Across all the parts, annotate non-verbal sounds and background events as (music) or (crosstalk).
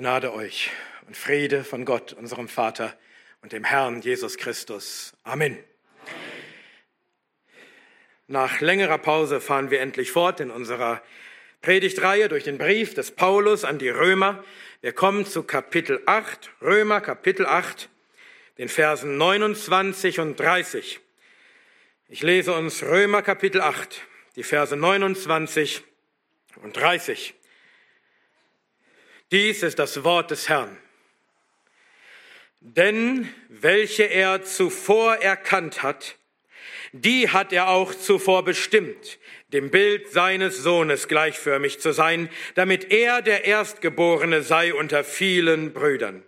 Gnade euch und Friede von Gott, unserem Vater und dem Herrn Jesus Christus. Amen. Nach längerer Pause fahren wir endlich fort in unserer Predigtreihe durch den Brief des Paulus an die Römer. Wir kommen zu Kapitel 8, Römer Kapitel 8, den Versen 29 und 30. Ich lese uns Römer Kapitel 8, die Verse 29 und 30. Dies ist das Wort des Herrn. Denn welche er zuvor erkannt hat, die hat er auch zuvor bestimmt, dem Bild seines Sohnes gleichförmig zu sein, damit er der Erstgeborene sei unter vielen Brüdern.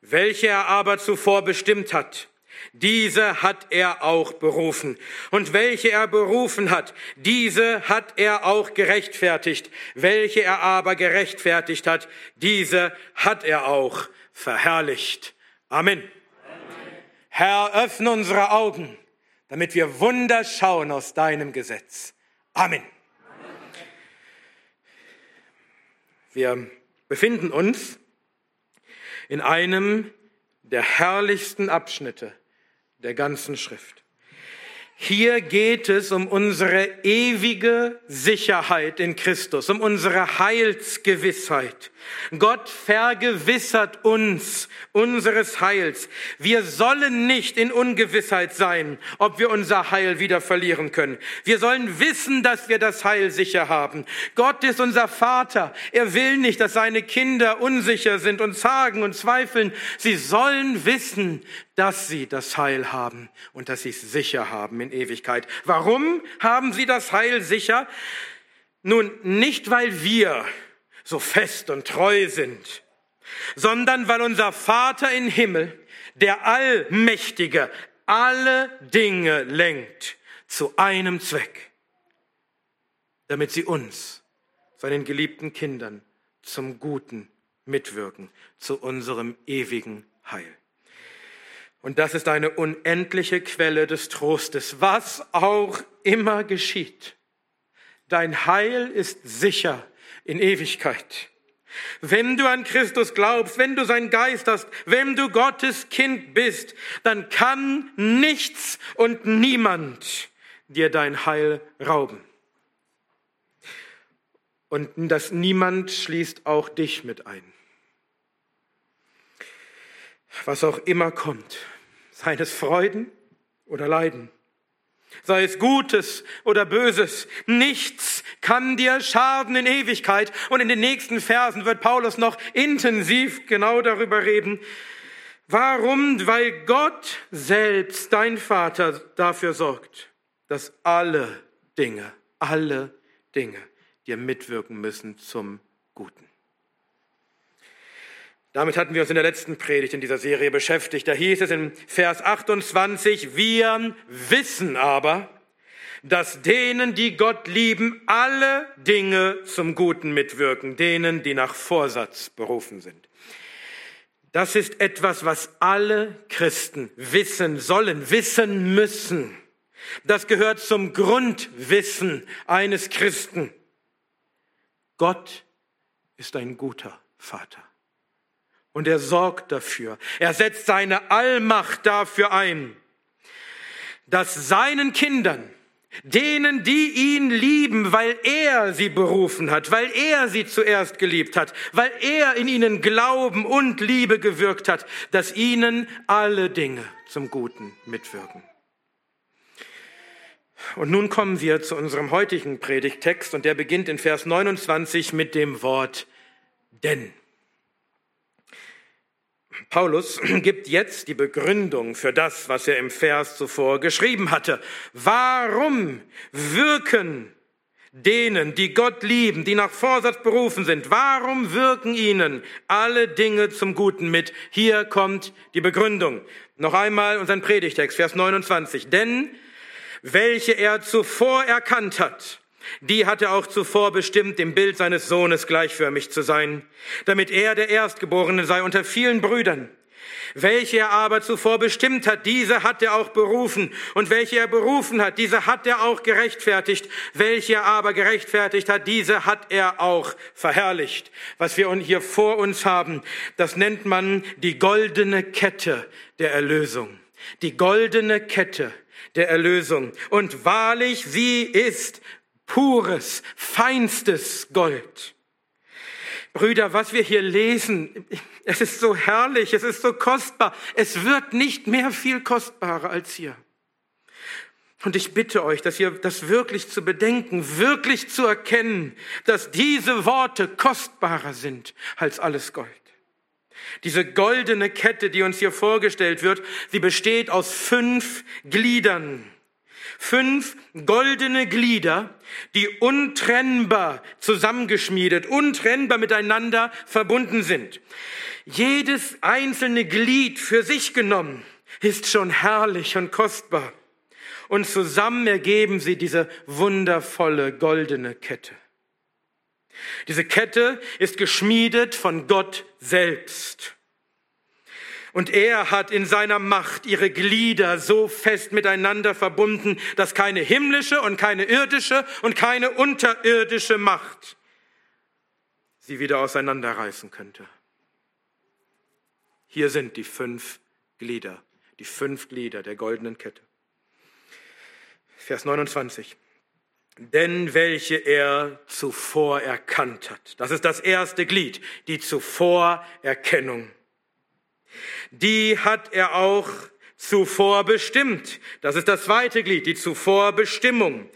Welche er aber zuvor bestimmt hat, diese hat er auch berufen. Und welche er berufen hat, diese hat er auch gerechtfertigt. Welche er aber gerechtfertigt hat, diese hat er auch verherrlicht. Amen. Amen. Herr, öffne unsere Augen, damit wir Wunder schauen aus deinem Gesetz. Amen. Amen. Wir befinden uns in einem der herrlichsten Abschnitte der ganzen Schrift. Hier geht es um unsere ewige Sicherheit in Christus, um unsere Heilsgewissheit. Gott vergewissert uns unseres Heils. Wir sollen nicht in Ungewissheit sein, ob wir unser Heil wieder verlieren können. Wir sollen wissen, dass wir das Heil sicher haben. Gott ist unser Vater. Er will nicht, dass seine Kinder unsicher sind und zagen und zweifeln. Sie sollen wissen, dass sie das Heil haben und dass sie es sicher haben in Ewigkeit. Warum haben sie das Heil sicher? Nun, nicht weil wir so fest und treu sind, sondern weil unser Vater im Himmel, der Allmächtige, alle Dinge lenkt zu einem Zweck, damit sie uns, seinen geliebten Kindern, zum Guten mitwirken, zu unserem ewigen Heil. Und das ist eine unendliche Quelle des Trostes, was auch immer geschieht. Dein Heil ist sicher in Ewigkeit. Wenn du an Christus glaubst, wenn du sein Geist hast, wenn du Gottes Kind bist, dann kann nichts und niemand dir dein Heil rauben. Und das Niemand schließt auch dich mit ein. Was auch immer kommt, Sei es Freuden oder Leiden. Sei es Gutes oder Böses. Nichts kann dir schaden in Ewigkeit. Und in den nächsten Versen wird Paulus noch intensiv genau darüber reden. Warum? Weil Gott selbst, dein Vater, dafür sorgt, dass alle Dinge, alle Dinge dir mitwirken müssen zum Guten. Damit hatten wir uns in der letzten Predigt in dieser Serie beschäftigt. Da hieß es in Vers 28, wir wissen aber, dass denen, die Gott lieben, alle Dinge zum Guten mitwirken, denen, die nach Vorsatz berufen sind. Das ist etwas, was alle Christen wissen sollen, wissen müssen. Das gehört zum Grundwissen eines Christen. Gott ist ein guter Vater. Und er sorgt dafür. Er setzt seine Allmacht dafür ein, dass seinen Kindern, denen, die ihn lieben, weil er sie berufen hat, weil er sie zuerst geliebt hat, weil er in ihnen Glauben und Liebe gewirkt hat, dass ihnen alle Dinge zum Guten mitwirken. Und nun kommen wir zu unserem heutigen Predigttext und der beginnt in Vers 29 mit dem Wort denn. Paulus (clears throat) gibt jetzt die Begründung für das, was er im Vers zuvor geschrieben hatte. Warum wirken denen, die Gott lieben, die nach Vorsatz berufen sind, warum wirken ihnen alle Dinge zum Guten mit? Hier kommt die Begründung. Noch einmal unseren Predigtext, Vers 29. Denn welche er zuvor erkannt hat, die hatte auch zuvor bestimmt, dem Bild seines Sohnes gleichförmig zu sein, damit er der Erstgeborene sei unter vielen Brüdern. Welche er aber zuvor bestimmt hat, diese hat er auch berufen. Und welche er berufen hat, diese hat er auch gerechtfertigt. Welche er aber gerechtfertigt hat, diese hat er auch verherrlicht. Was wir hier vor uns haben, das nennt man die goldene Kette der Erlösung. Die goldene Kette der Erlösung. Und wahrlich, sie ist pures, feinstes Gold. Brüder, was wir hier lesen, es ist so herrlich, es ist so kostbar. Es wird nicht mehr viel kostbarer als hier. Und ich bitte euch, dass ihr das wirklich zu bedenken, wirklich zu erkennen, dass diese Worte kostbarer sind als alles Gold. Diese goldene Kette, die uns hier vorgestellt wird, sie besteht aus fünf Gliedern. Fünf goldene Glieder, die untrennbar zusammengeschmiedet, untrennbar miteinander verbunden sind. Jedes einzelne Glied für sich genommen ist schon herrlich und kostbar. Und zusammen ergeben sie diese wundervolle goldene Kette. Diese Kette ist geschmiedet von Gott selbst. Und er hat in seiner Macht ihre Glieder so fest miteinander verbunden, dass keine himmlische und keine irdische und keine unterirdische Macht sie wieder auseinanderreißen könnte. Hier sind die fünf Glieder, die fünf Glieder der goldenen Kette. Vers 29 denn welche er zuvor erkannt hat. Das ist das erste Glied, die Zuvorerkennung. Die hat er auch zuvor bestimmt. Das ist das zweite Glied, die Zuvorbestimmung.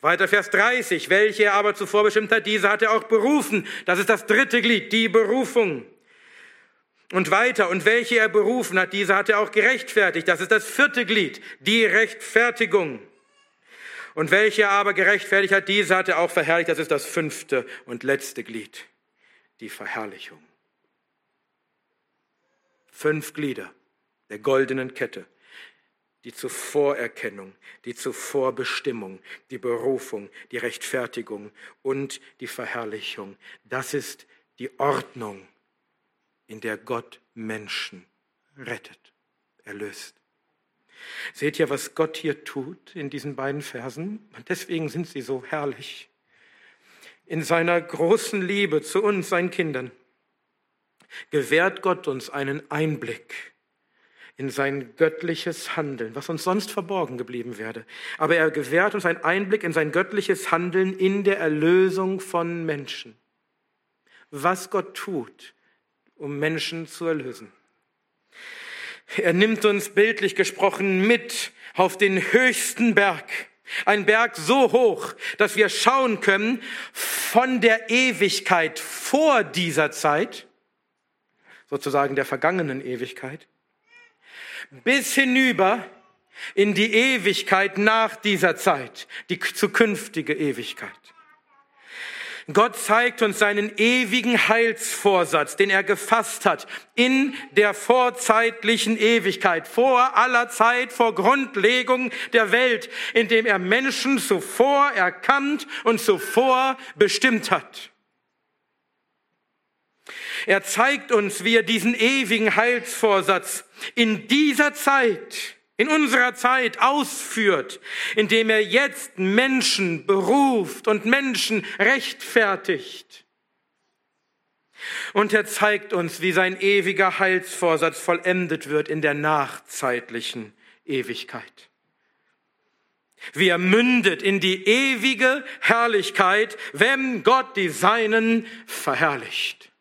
Weiter Vers 30, welche er aber zuvor bestimmt hat, diese hat er auch berufen. Das ist das dritte Glied, die Berufung. Und weiter, und welche er berufen hat, diese hat er auch gerechtfertigt. Das ist das vierte Glied, die Rechtfertigung. Und welche aber gerechtfertigt hat, diese hat er auch verherrlicht. Das ist das fünfte und letzte Glied, die Verherrlichung. Fünf Glieder der goldenen Kette. Die Zuvorerkennung, die Zuvorbestimmung, die Berufung, die Rechtfertigung und die Verherrlichung. Das ist die Ordnung, in der Gott Menschen rettet, erlöst. Seht ihr, was Gott hier tut in diesen beiden Versen? Und deswegen sind sie so herrlich. In seiner großen Liebe zu uns, seinen Kindern, gewährt Gott uns einen Einblick in sein göttliches Handeln, was uns sonst verborgen geblieben wäre. Aber er gewährt uns einen Einblick in sein göttliches Handeln in der Erlösung von Menschen. Was Gott tut, um Menschen zu erlösen. Er nimmt uns bildlich gesprochen mit auf den höchsten Berg. Ein Berg so hoch, dass wir schauen können von der Ewigkeit vor dieser Zeit, sozusagen der vergangenen Ewigkeit, bis hinüber in die Ewigkeit nach dieser Zeit, die zukünftige Ewigkeit. Gott zeigt uns seinen ewigen Heilsvorsatz, den er gefasst hat in der vorzeitlichen Ewigkeit, vor aller Zeit, vor Grundlegung der Welt, indem er Menschen zuvor erkannt und zuvor bestimmt hat. Er zeigt uns, wie er diesen ewigen Heilsvorsatz in dieser Zeit in unserer Zeit ausführt, indem er jetzt Menschen beruft und Menschen rechtfertigt. Und er zeigt uns, wie sein ewiger Heilsvorsatz vollendet wird in der nachzeitlichen Ewigkeit. Wie er mündet in die ewige Herrlichkeit, wenn Gott die Seinen verherrlicht.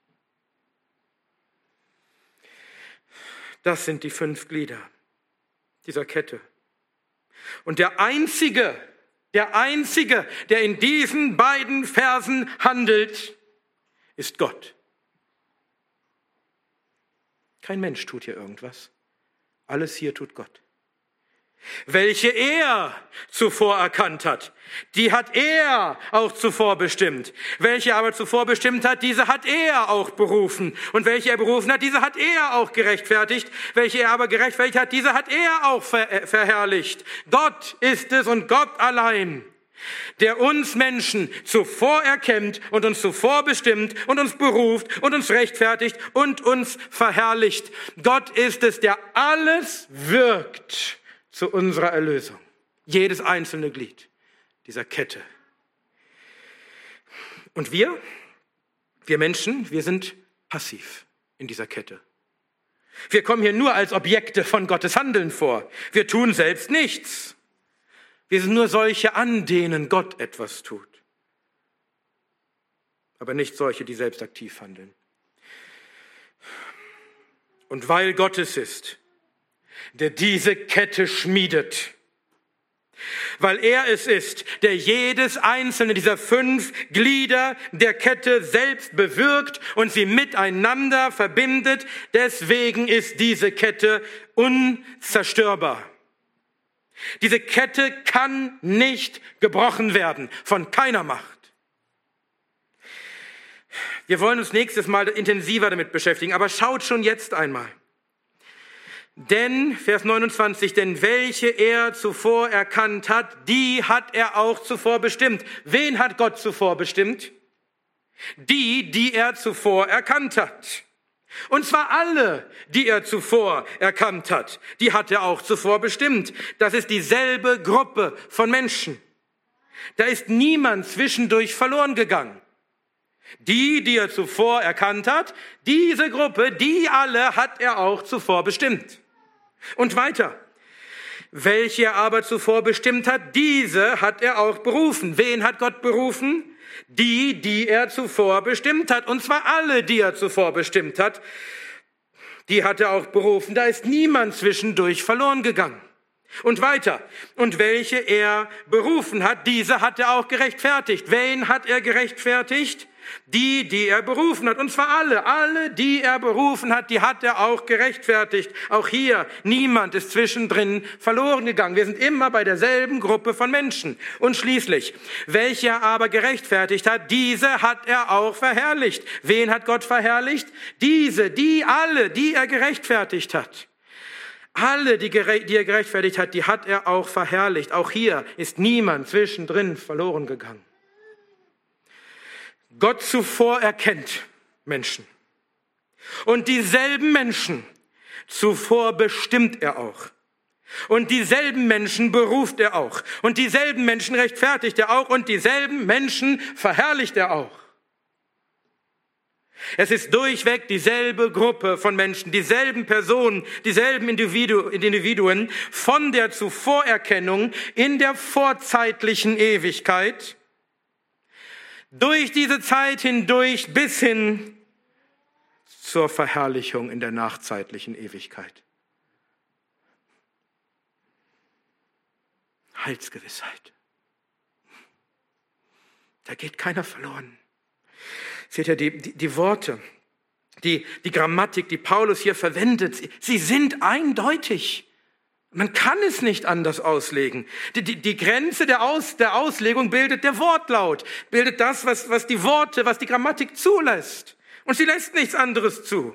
Das sind die fünf Glieder dieser Kette. Und der Einzige, der Einzige, der in diesen beiden Versen handelt, ist Gott. Kein Mensch tut hier irgendwas. Alles hier tut Gott welche er zuvor erkannt hat. Die hat er auch zuvor bestimmt. Welche aber zuvor bestimmt hat, diese hat er auch berufen. Und welche er berufen hat, diese hat er auch gerechtfertigt. Welche er aber gerechtfertigt hat, diese hat er auch ver äh, verherrlicht. Gott ist es und Gott allein, der uns Menschen zuvor erkennt und uns zuvor bestimmt und uns beruft und uns rechtfertigt und uns verherrlicht. Gott ist es, der alles wirkt zu unserer Erlösung. Jedes einzelne Glied dieser Kette. Und wir, wir Menschen, wir sind passiv in dieser Kette. Wir kommen hier nur als Objekte von Gottes Handeln vor. Wir tun selbst nichts. Wir sind nur solche, an denen Gott etwas tut. Aber nicht solche, die selbst aktiv handeln. Und weil Gott es ist, der diese Kette schmiedet, weil er es ist, der jedes einzelne dieser fünf Glieder der Kette selbst bewirkt und sie miteinander verbindet. Deswegen ist diese Kette unzerstörbar. Diese Kette kann nicht gebrochen werden von keiner Macht. Wir wollen uns nächstes Mal intensiver damit beschäftigen, aber schaut schon jetzt einmal. Denn, Vers 29, denn welche er zuvor erkannt hat, die hat er auch zuvor bestimmt. Wen hat Gott zuvor bestimmt? Die, die er zuvor erkannt hat. Und zwar alle, die er zuvor erkannt hat, die hat er auch zuvor bestimmt. Das ist dieselbe Gruppe von Menschen. Da ist niemand zwischendurch verloren gegangen. Die, die er zuvor erkannt hat, diese Gruppe, die alle hat er auch zuvor bestimmt. Und weiter. Welche er aber zuvor bestimmt hat, diese hat er auch berufen. Wen hat Gott berufen? Die, die er zuvor bestimmt hat. Und zwar alle, die er zuvor bestimmt hat. Die hat er auch berufen. Da ist niemand zwischendurch verloren gegangen. Und weiter. Und welche er berufen hat, diese hat er auch gerechtfertigt. Wen hat er gerechtfertigt? Die, die er berufen hat, und zwar alle, alle, die er berufen hat, die hat er auch gerechtfertigt. Auch hier, niemand ist zwischendrin verloren gegangen. Wir sind immer bei derselben Gruppe von Menschen. Und schließlich, welche er aber gerechtfertigt hat, diese hat er auch verherrlicht. Wen hat Gott verherrlicht? Diese, die alle, die er gerechtfertigt hat. Alle, die, die er gerechtfertigt hat, die hat er auch verherrlicht. Auch hier ist niemand zwischendrin verloren gegangen. Gott zuvor erkennt Menschen. Und dieselben Menschen zuvor bestimmt er auch. Und dieselben Menschen beruft er auch. Und dieselben Menschen rechtfertigt er auch. Und dieselben Menschen verherrlicht er auch. Es ist durchweg dieselbe Gruppe von Menschen, dieselben Personen, dieselben Individuen von der Zuvorerkennung in der vorzeitlichen Ewigkeit durch diese Zeit hindurch bis hin zur Verherrlichung in der nachzeitlichen Ewigkeit. Heilsgewissheit. Da geht keiner verloren. Seht ihr, die, die, die Worte, die, die Grammatik, die Paulus hier verwendet, sie sind eindeutig. Man kann es nicht anders auslegen. Die, die, die Grenze der, Aus, der Auslegung bildet der Wortlaut, bildet das, was, was die Worte, was die Grammatik zulässt. Und sie lässt nichts anderes zu.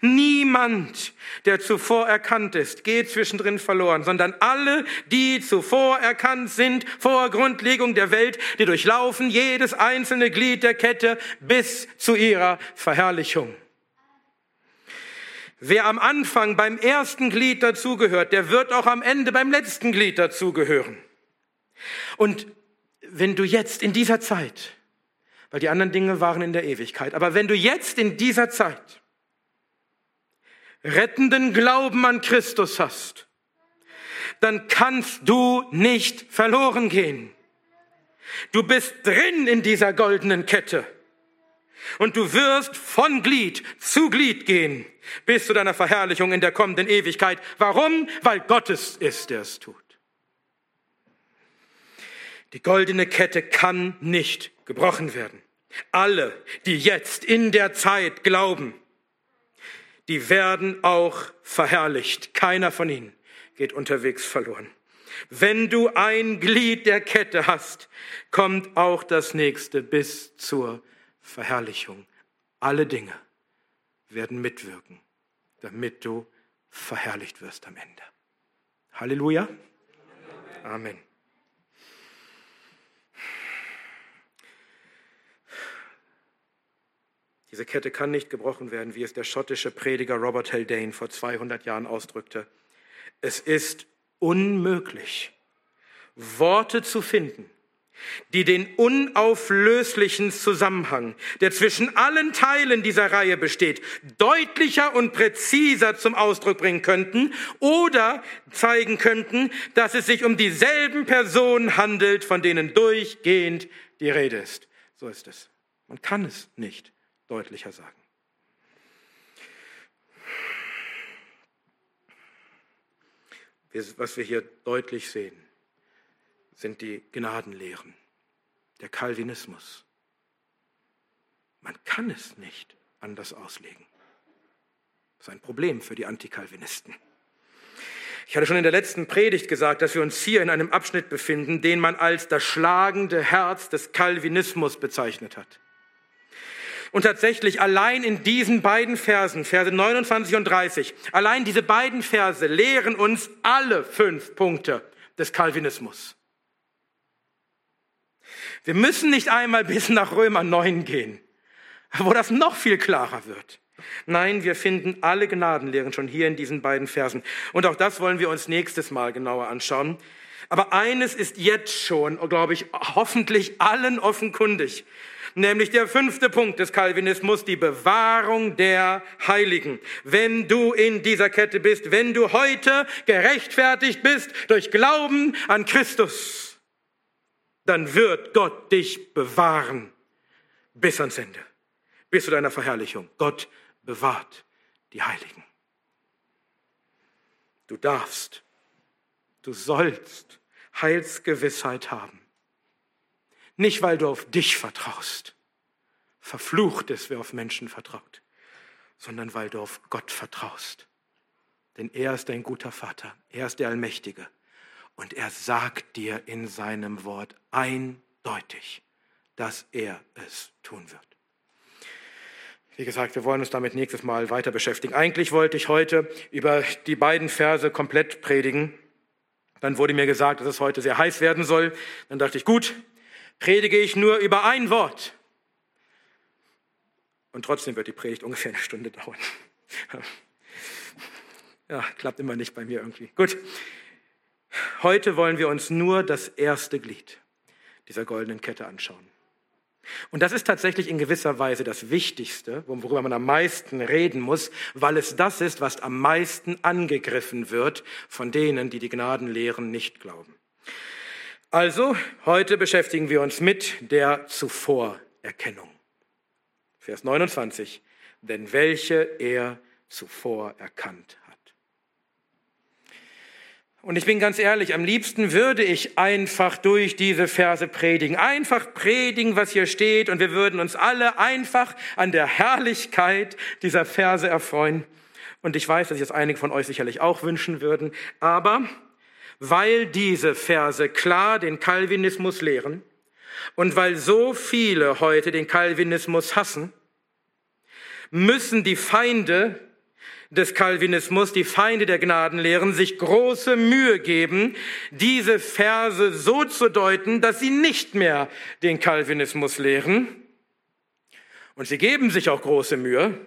Niemand, der zuvor erkannt ist, geht zwischendrin verloren, sondern alle, die zuvor erkannt sind, vor Grundlegung der Welt, die durchlaufen jedes einzelne Glied der Kette bis zu ihrer Verherrlichung. Wer am Anfang beim ersten Glied dazugehört, der wird auch am Ende beim letzten Glied dazugehören. Und wenn du jetzt in dieser Zeit, weil die anderen Dinge waren in der Ewigkeit, aber wenn du jetzt in dieser Zeit rettenden Glauben an Christus hast, dann kannst du nicht verloren gehen. Du bist drin in dieser goldenen Kette. Und du wirst von Glied zu Glied gehen bis zu deiner Verherrlichung in der kommenden Ewigkeit. Warum? Weil Gottes ist, der es tut. Die goldene Kette kann nicht gebrochen werden. Alle, die jetzt in der Zeit glauben, die werden auch verherrlicht. Keiner von ihnen geht unterwegs verloren. Wenn du ein Glied der Kette hast, kommt auch das nächste bis zur Verherrlichung, alle Dinge werden mitwirken, damit du verherrlicht wirst am Ende. Halleluja. Amen. Diese Kette kann nicht gebrochen werden, wie es der schottische Prediger Robert Haldane vor 200 Jahren ausdrückte. Es ist unmöglich, Worte zu finden, die den unauflöslichen Zusammenhang, der zwischen allen Teilen dieser Reihe besteht, deutlicher und präziser zum Ausdruck bringen könnten oder zeigen könnten, dass es sich um dieselben Personen handelt, von denen durchgehend die Rede ist. So ist es. Man kann es nicht deutlicher sagen. Was wir hier deutlich sehen, sind die Gnadenlehren, der Calvinismus. Man kann es nicht anders auslegen. Das ist ein Problem für die Antikalvinisten. Ich hatte schon in der letzten Predigt gesagt, dass wir uns hier in einem Abschnitt befinden, den man als das schlagende Herz des Calvinismus bezeichnet hat. Und tatsächlich allein in diesen beiden Versen, Verse 29 und 30, allein diese beiden Verse lehren uns alle fünf Punkte des Calvinismus. Wir müssen nicht einmal bis nach Römer 9 gehen, wo das noch viel klarer wird. Nein, wir finden alle Gnadenlehren schon hier in diesen beiden Versen. Und auch das wollen wir uns nächstes Mal genauer anschauen. Aber eines ist jetzt schon, glaube ich, hoffentlich allen offenkundig nämlich der fünfte Punkt des Calvinismus, die Bewahrung der Heiligen. Wenn du in dieser Kette bist, wenn du heute gerechtfertigt bist durch Glauben an Christus, dann wird Gott dich bewahren bis ans Ende, bis zu deiner Verherrlichung. Gott bewahrt die Heiligen. Du darfst, du sollst Heilsgewissheit haben. Nicht, weil du auf dich vertraust. Verflucht ist, wer auf Menschen vertraut, sondern weil du auf Gott vertraust. Denn er ist ein guter Vater, er ist der Allmächtige. Und er sagt dir in seinem Wort eindeutig, dass er es tun wird. Wie gesagt, wir wollen uns damit nächstes Mal weiter beschäftigen. Eigentlich wollte ich heute über die beiden Verse komplett predigen. Dann wurde mir gesagt, dass es heute sehr heiß werden soll. Dann dachte ich, gut, predige ich nur über ein Wort. Und trotzdem wird die Predigt ungefähr eine Stunde dauern. (laughs) Ja, klappt immer nicht bei mir irgendwie. Gut. Heute wollen wir uns nur das erste Glied dieser goldenen Kette anschauen. Und das ist tatsächlich in gewisser Weise das Wichtigste, worüber man am meisten reden muss, weil es das ist, was am meisten angegriffen wird von denen, die die Gnadenlehren nicht glauben. Also, heute beschäftigen wir uns mit der Zuvorerkennung. Vers 29. Denn welche er zuvor erkannt. Und ich bin ganz ehrlich, am liebsten würde ich einfach durch diese Verse predigen. Einfach predigen, was hier steht. Und wir würden uns alle einfach an der Herrlichkeit dieser Verse erfreuen. Und ich weiß, dass sich das einige von euch sicherlich auch wünschen würden. Aber weil diese Verse klar den Calvinismus lehren und weil so viele heute den Calvinismus hassen, müssen die Feinde des Calvinismus, die Feinde der Gnadenlehren, sich große Mühe geben, diese Verse so zu deuten, dass sie nicht mehr den Calvinismus lehren. Und sie geben sich auch große Mühe,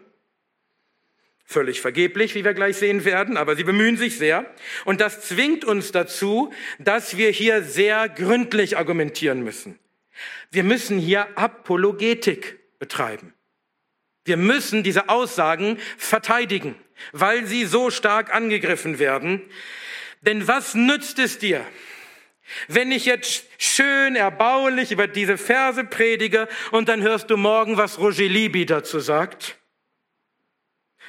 Völlig vergeblich, wie wir gleich sehen werden, aber sie bemühen sich sehr. Und das zwingt uns dazu, dass wir hier sehr gründlich argumentieren müssen. Wir müssen hier Apologetik betreiben. Wir müssen diese Aussagen verteidigen, weil sie so stark angegriffen werden. Denn was nützt es dir, wenn ich jetzt schön erbaulich über diese Verse predige und dann hörst du morgen, was Roger Libby dazu sagt?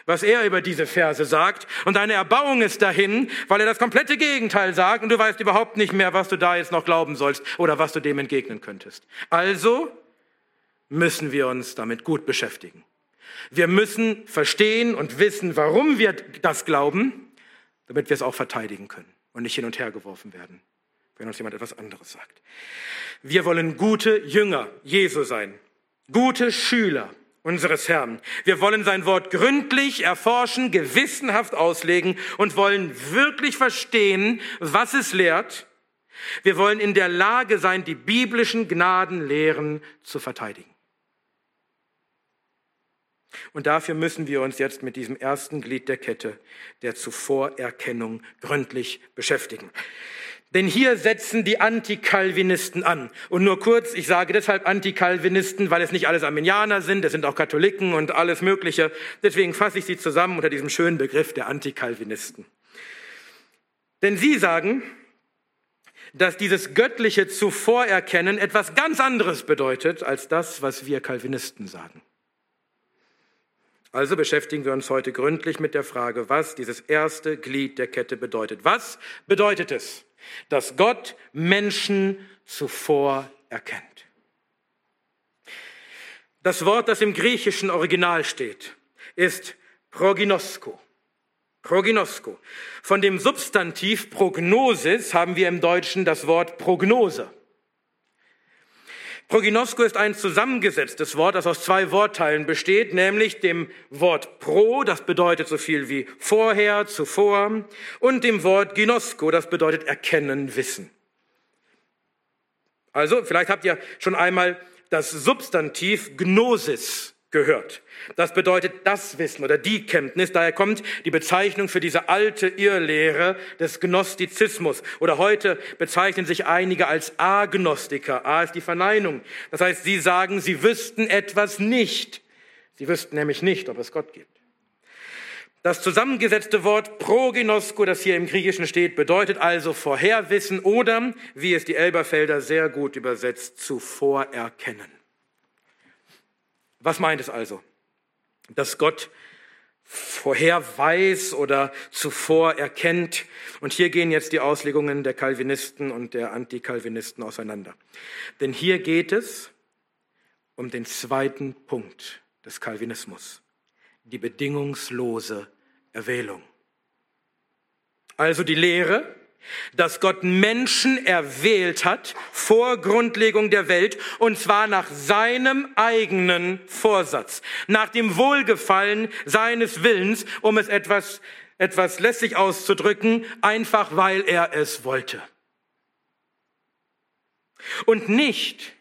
was er über diese Verse sagt. Und deine Erbauung ist dahin, weil er das komplette Gegenteil sagt und du weißt überhaupt nicht mehr, was du da jetzt noch glauben sollst oder was du dem entgegnen könntest. Also müssen wir uns damit gut beschäftigen. Wir müssen verstehen und wissen, warum wir das glauben, damit wir es auch verteidigen können und nicht hin und her geworfen werden, wenn uns jemand etwas anderes sagt. Wir wollen gute Jünger Jesu sein, gute Schüler unseres Herrn. Wir wollen sein Wort gründlich erforschen, gewissenhaft auslegen und wollen wirklich verstehen, was es lehrt. Wir wollen in der Lage sein, die biblischen Gnadenlehren zu verteidigen. Und dafür müssen wir uns jetzt mit diesem ersten Glied der Kette, der Zuvorerkennung, gründlich beschäftigen. Denn hier setzen die Antikalvinisten an. Und nur kurz, ich sage deshalb Antikalvinisten, weil es nicht alles Arminianer sind, es sind auch Katholiken und alles Mögliche. Deswegen fasse ich sie zusammen unter diesem schönen Begriff der Antikalvinisten. Denn sie sagen, dass dieses göttliche Zuvorerkennen etwas ganz anderes bedeutet als das, was wir Calvinisten sagen. Also beschäftigen wir uns heute gründlich mit der Frage, was dieses erste Glied der Kette bedeutet. Was bedeutet es? dass Gott Menschen zuvor erkennt. Das Wort, das im griechischen Original steht, ist proginosko. Proginosko. Von dem Substantiv Prognosis haben wir im Deutschen das Wort Prognose. Proginosko ist ein zusammengesetztes Wort, das aus zwei Wortteilen besteht, nämlich dem Wort pro, das bedeutet so viel wie vorher, zuvor, und dem Wort ginosko, das bedeutet erkennen, wissen. Also, vielleicht habt ihr schon einmal das Substantiv Gnosis gehört. Das bedeutet das Wissen oder die Kenntnis. Daher kommt die Bezeichnung für diese alte Irrlehre des Gnostizismus. Oder heute bezeichnen sich einige als Agnostiker. A ist die Verneinung. Das heißt, sie sagen, sie wüssten etwas nicht. Sie wüssten nämlich nicht, ob es Gott gibt. Das zusammengesetzte Wort proginosko, das hier im Griechischen steht, bedeutet also Vorherwissen oder, wie es die Elberfelder sehr gut übersetzt, zuvor erkennen. Was meint es also? Dass Gott vorher weiß oder zuvor erkennt. Und hier gehen jetzt die Auslegungen der Calvinisten und der Antikalvinisten auseinander. Denn hier geht es um den zweiten Punkt des Calvinismus, die bedingungslose Erwählung. Also die Lehre, dass Gott Menschen erwählt hat vor Grundlegung der Welt und zwar nach seinem eigenen Vorsatz, nach dem Wohlgefallen seines Willens, um es etwas, etwas lässig auszudrücken, einfach weil er es wollte. Und nicht,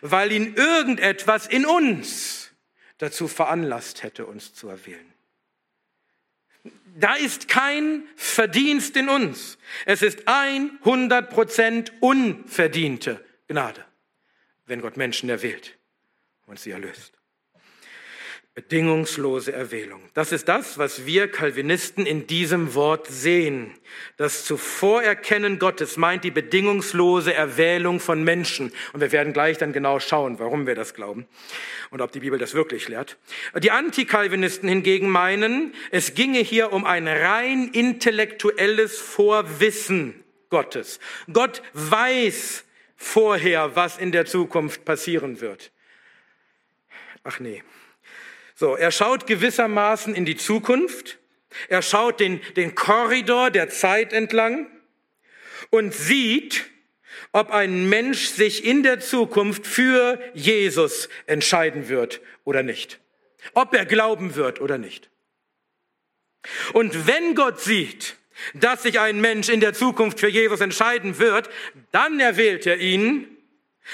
weil ihn irgendetwas in uns dazu veranlasst hätte, uns zu erwählen. Da ist kein Verdienst in uns. Es ist 100 Prozent unverdiente Gnade, wenn Gott Menschen erwählt und sie erlöst. Bedingungslose Erwählung. Das ist das, was wir Calvinisten in diesem Wort sehen. Das Zuvorerkennen Gottes meint die bedingungslose Erwählung von Menschen. Und wir werden gleich dann genau schauen, warum wir das glauben und ob die Bibel das wirklich lehrt. Die Antikalvinisten hingegen meinen, es ginge hier um ein rein intellektuelles Vorwissen Gottes. Gott weiß vorher, was in der Zukunft passieren wird. Ach nee. So, er schaut gewissermaßen in die Zukunft. Er schaut den, den Korridor der Zeit entlang und sieht, ob ein Mensch sich in der Zukunft für Jesus entscheiden wird oder nicht. Ob er glauben wird oder nicht. Und wenn Gott sieht, dass sich ein Mensch in der Zukunft für Jesus entscheiden wird, dann erwählt er ihn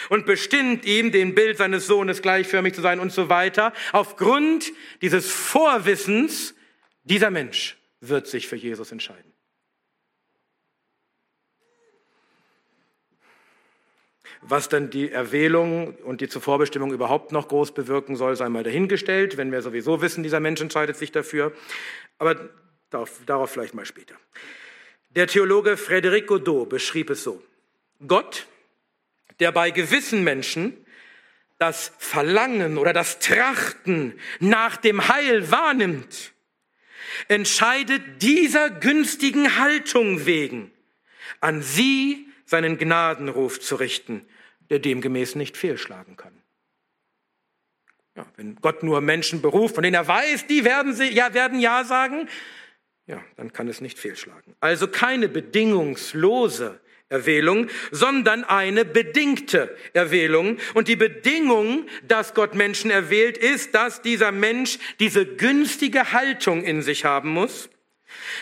und bestimmt ihm, dem Bild seines Sohnes gleichförmig zu sein und so weiter. Aufgrund dieses Vorwissens, dieser Mensch wird sich für Jesus entscheiden. Was dann die Erwählung und die Zuvorbestimmung überhaupt noch groß bewirken soll, sei mal dahingestellt, wenn wir sowieso wissen, dieser Mensch entscheidet sich dafür. Aber darauf, darauf vielleicht mal später. Der Theologe Frédéric Godot beschrieb es so. Gott der bei gewissen Menschen das Verlangen oder das Trachten nach dem Heil wahrnimmt, entscheidet dieser günstigen Haltung wegen, an sie seinen Gnadenruf zu richten, der demgemäß nicht fehlschlagen kann. Ja, wenn Gott nur Menschen beruft, von denen er weiß, die werden, sie, ja, werden Ja sagen, ja, dann kann es nicht fehlschlagen. Also keine bedingungslose Erwählung, sondern eine bedingte Erwählung. Und die Bedingung, dass Gott Menschen erwählt, ist, dass dieser Mensch diese günstige Haltung in sich haben muss,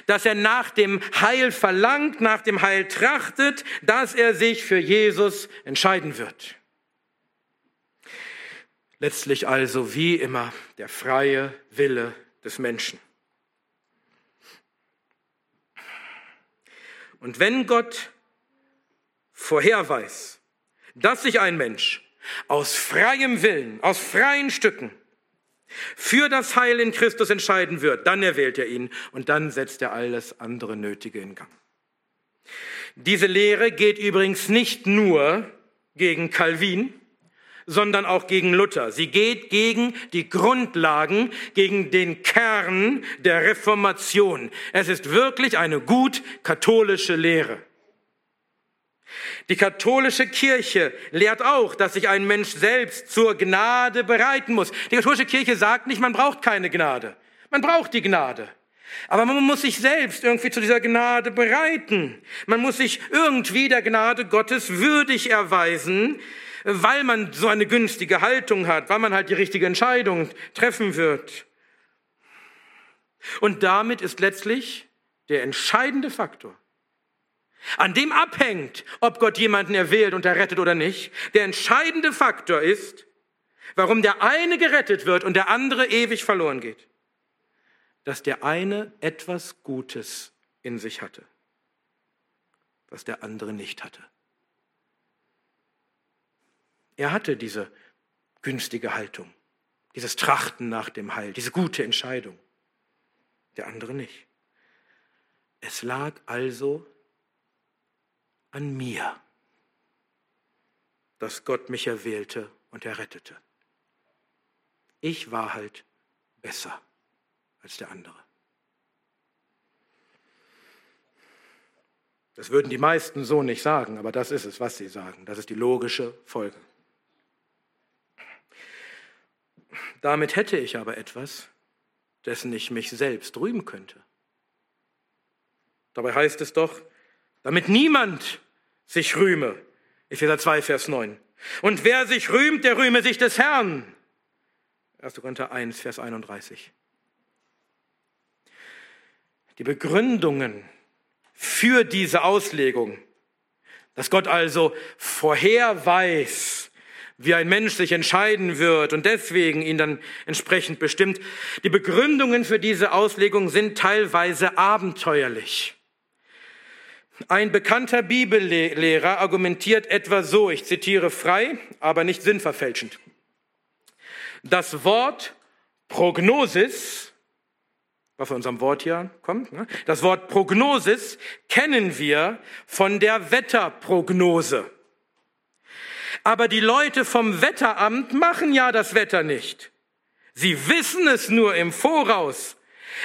dass er nach dem Heil verlangt, nach dem Heil trachtet, dass er sich für Jesus entscheiden wird. Letztlich also wie immer der freie Wille des Menschen. Und wenn Gott vorher weiß, dass sich ein Mensch aus freiem Willen, aus freien Stücken für das Heil in Christus entscheiden wird, dann erwählt er ihn und dann setzt er alles andere Nötige in Gang. Diese Lehre geht übrigens nicht nur gegen Calvin, sondern auch gegen Luther. Sie geht gegen die Grundlagen, gegen den Kern der Reformation. Es ist wirklich eine gut katholische Lehre. Die katholische Kirche lehrt auch, dass sich ein Mensch selbst zur Gnade bereiten muss. Die katholische Kirche sagt nicht, man braucht keine Gnade. Man braucht die Gnade. Aber man muss sich selbst irgendwie zu dieser Gnade bereiten. Man muss sich irgendwie der Gnade Gottes würdig erweisen, weil man so eine günstige Haltung hat, weil man halt die richtige Entscheidung treffen wird. Und damit ist letztlich der entscheidende Faktor, an dem abhängt, ob Gott jemanden erwählt und errettet oder nicht. Der entscheidende Faktor ist, warum der eine gerettet wird und der andere ewig verloren geht. Dass der eine etwas Gutes in sich hatte, was der andere nicht hatte. Er hatte diese günstige Haltung, dieses Trachten nach dem Heil, diese gute Entscheidung. Der andere nicht. Es lag also an mir, dass Gott mich erwählte und errettete. Ich war halt besser als der andere. Das würden die meisten so nicht sagen, aber das ist es, was sie sagen. Das ist die logische Folge. Damit hätte ich aber etwas, dessen ich mich selbst rühmen könnte. Dabei heißt es doch, damit niemand sich rühme. Epheser 2, Vers 9. Und wer sich rühmt, der rühme sich des Herrn. 1. Korinther 1, Vers 31. Die Begründungen für diese Auslegung, dass Gott also vorher weiß, wie ein Mensch sich entscheiden wird und deswegen ihn dann entsprechend bestimmt. Die Begründungen für diese Auslegung sind teilweise abenteuerlich. Ein bekannter Bibellehrer argumentiert etwa so, ich zitiere frei, aber nicht sinnverfälschend. Das Wort Prognosis, was von unserem Wort hier kommt, ne? das Wort Prognosis kennen wir von der Wetterprognose. Aber die Leute vom Wetteramt machen ja das Wetter nicht. Sie wissen es nur im Voraus.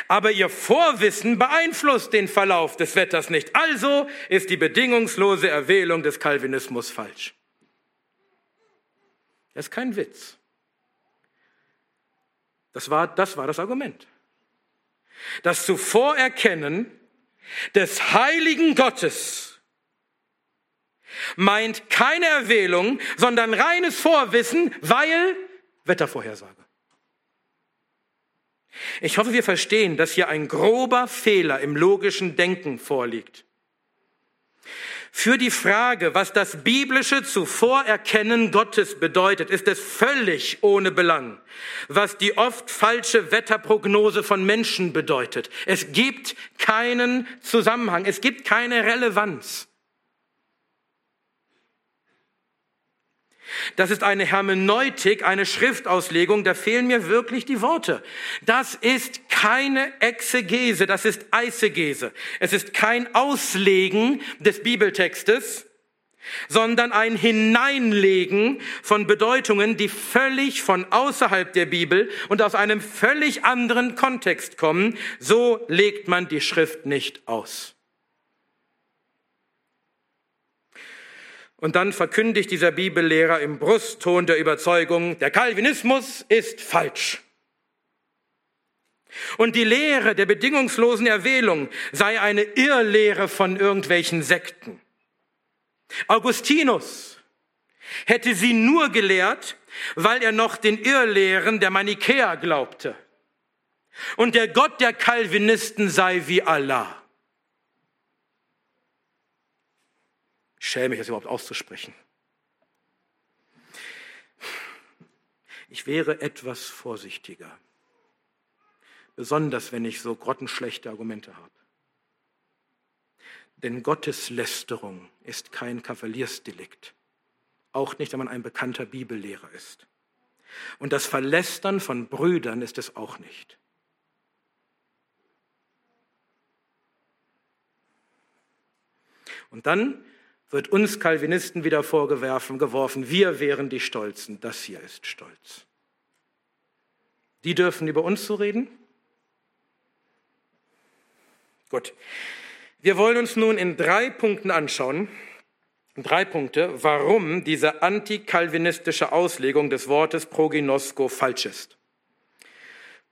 Aber ihr Vorwissen beeinflusst den Verlauf des Wetters nicht. Also ist die bedingungslose Erwählung des Calvinismus falsch. Das ist kein Witz. Das war, das war das Argument. Das Zuvorerkennen des heiligen Gottes meint keine Erwählung, sondern reines Vorwissen, weil Wettervorhersage. Ich hoffe, wir verstehen, dass hier ein grober Fehler im logischen Denken vorliegt. Für die Frage, was das biblische Zuvorerkennen Gottes bedeutet, ist es völlig ohne Belang, was die oft falsche Wetterprognose von Menschen bedeutet. Es gibt keinen Zusammenhang, es gibt keine Relevanz. Das ist eine Hermeneutik, eine Schriftauslegung, da fehlen mir wirklich die Worte. Das ist keine Exegese, das ist Eisegese. Es ist kein Auslegen des Bibeltextes, sondern ein Hineinlegen von Bedeutungen, die völlig von außerhalb der Bibel und aus einem völlig anderen Kontext kommen. So legt man die Schrift nicht aus. Und dann verkündigt dieser Bibellehrer im Brustton der Überzeugung, der Calvinismus ist falsch. Und die Lehre der bedingungslosen Erwählung sei eine Irrlehre von irgendwelchen Sekten. Augustinus hätte sie nur gelehrt, weil er noch den Irrlehren der Manichäer glaubte. Und der Gott der Calvinisten sei wie Allah. Schäme mich, das überhaupt auszusprechen. Ich wäre etwas vorsichtiger, besonders wenn ich so grottenschlechte Argumente habe. Denn Gotteslästerung ist kein Kavaliersdelikt, auch nicht, wenn man ein bekannter Bibellehrer ist. Und das Verlästern von Brüdern ist es auch nicht. Und dann wird uns Calvinisten wieder vorgeworfen, geworfen, wir wären die Stolzen. Das hier ist Stolz. Die dürfen über uns so reden? Gut. Wir wollen uns nun in drei Punkten anschauen, drei Punkte, warum diese antikalvinistische Auslegung des Wortes proginosko falsch ist.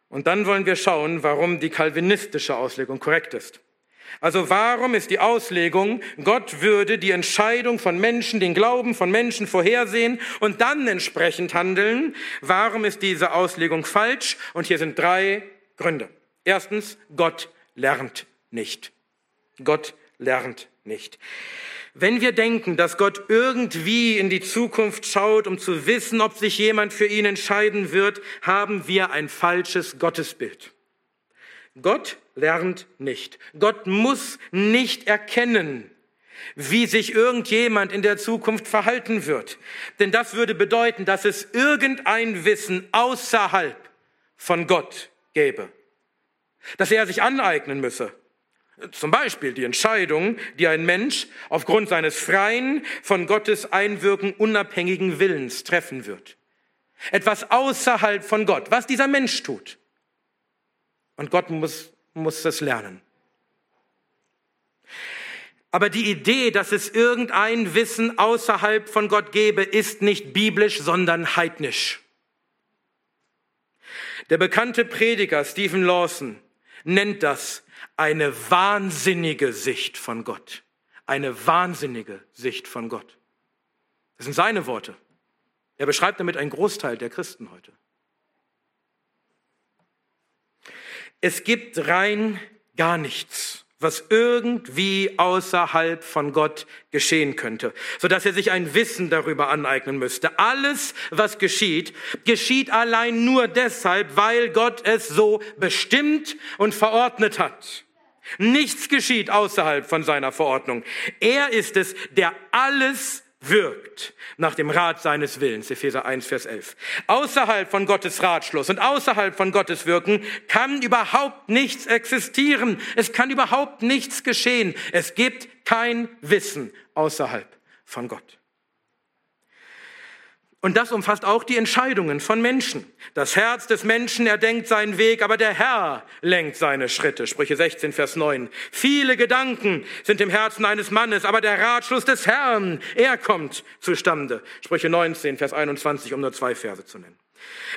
Und dann wollen wir schauen, warum die kalvinistische Auslegung korrekt ist. Also warum ist die Auslegung, Gott würde die Entscheidung von Menschen, den Glauben von Menschen vorhersehen und dann entsprechend handeln? Warum ist diese Auslegung falsch? Und hier sind drei Gründe. Erstens, Gott lernt nicht. Gott lernt nicht. Wenn wir denken, dass Gott irgendwie in die Zukunft schaut, um zu wissen, ob sich jemand für ihn entscheiden wird, haben wir ein falsches Gottesbild. Gott lernt nicht. Gott muss nicht erkennen, wie sich irgendjemand in der Zukunft verhalten wird. Denn das würde bedeuten, dass es irgendein Wissen außerhalb von Gott gäbe, dass er sich aneignen müsse. Zum Beispiel die Entscheidung, die ein Mensch aufgrund seines freien, von Gottes Einwirken unabhängigen Willens treffen wird. Etwas außerhalb von Gott, was dieser Mensch tut. Und Gott muss, muss das lernen. Aber die Idee, dass es irgendein Wissen außerhalb von Gott gäbe, ist nicht biblisch, sondern heidnisch. Der bekannte Prediger Stephen Lawson nennt das eine wahnsinnige Sicht von Gott. Eine wahnsinnige Sicht von Gott. Das sind seine Worte. Er beschreibt damit einen Großteil der Christen heute. Es gibt rein gar nichts, was irgendwie außerhalb von Gott geschehen könnte, so dass er sich ein Wissen darüber aneignen müsste. Alles, was geschieht, geschieht allein nur deshalb, weil Gott es so bestimmt und verordnet hat. Nichts geschieht außerhalb von seiner Verordnung. Er ist es, der alles wirkt nach dem Rat seines Willens, Epheser 1, Vers 11. Außerhalb von Gottes Ratschluss und außerhalb von Gottes Wirken kann überhaupt nichts existieren. Es kann überhaupt nichts geschehen. Es gibt kein Wissen außerhalb von Gott. Und das umfasst auch die Entscheidungen von Menschen. Das Herz des Menschen erdenkt seinen Weg, aber der Herr lenkt seine Schritte. Sprüche 16, Vers 9. Viele Gedanken sind im Herzen eines Mannes, aber der Ratschluss des Herrn, er kommt zustande. Sprüche 19, Vers 21, um nur zwei Verse zu nennen.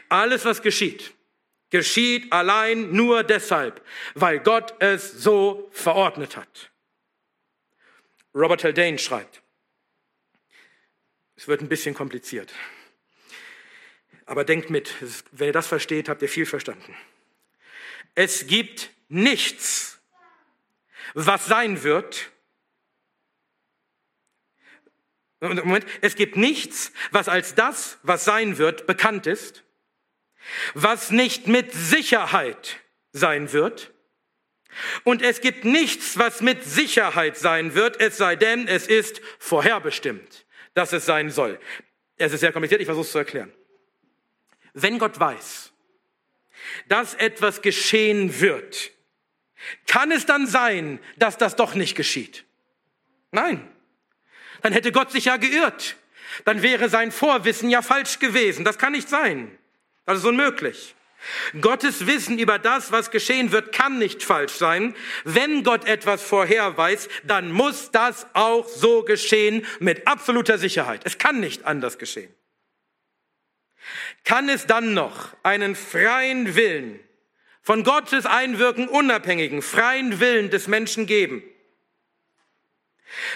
Alles, was geschieht, geschieht allein nur deshalb, weil Gott es so verordnet hat. Robert Haldane schreibt, es wird ein bisschen kompliziert. Aber denkt mit, wenn ihr das versteht, habt ihr viel verstanden. Es gibt nichts, was sein wird. Moment, es gibt nichts, was als das, was sein wird, bekannt ist, was nicht mit Sicherheit sein wird. Und es gibt nichts, was mit Sicherheit sein wird, es sei denn, es ist vorherbestimmt dass es sein soll. Es ist sehr kompliziert, ich versuche es zu erklären. Wenn Gott weiß, dass etwas geschehen wird, kann es dann sein, dass das doch nicht geschieht? Nein. Dann hätte Gott sich ja geirrt. Dann wäre sein Vorwissen ja falsch gewesen. Das kann nicht sein. Das ist unmöglich. Gottes Wissen über das, was geschehen wird, kann nicht falsch sein. Wenn Gott etwas vorherweist, dann muss das auch so geschehen mit absoluter Sicherheit. Es kann nicht anders geschehen. Kann es dann noch einen freien Willen, von Gottes Einwirken unabhängigen, freien Willen des Menschen geben?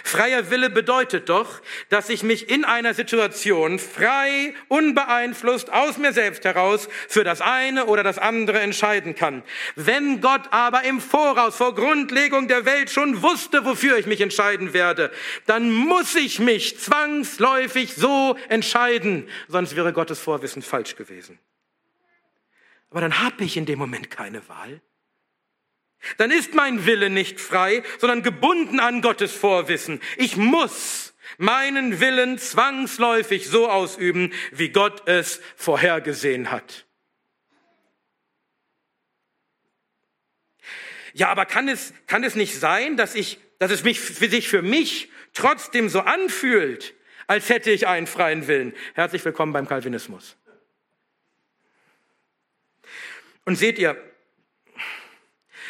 Freier Wille bedeutet doch, dass ich mich in einer Situation frei, unbeeinflusst aus mir selbst heraus für das eine oder das andere entscheiden kann. Wenn Gott aber im Voraus, vor Grundlegung der Welt schon wusste, wofür ich mich entscheiden werde, dann muss ich mich zwangsläufig so entscheiden, sonst wäre Gottes Vorwissen falsch gewesen. Aber dann habe ich in dem Moment keine Wahl. Dann ist mein Wille nicht frei, sondern gebunden an Gottes Vorwissen. Ich muss meinen Willen zwangsläufig so ausüben, wie Gott es vorhergesehen hat. Ja, aber kann es, kann es nicht sein, dass, ich, dass es mich, für sich für mich trotzdem so anfühlt, als hätte ich einen freien Willen? Herzlich willkommen beim Calvinismus. Und seht ihr,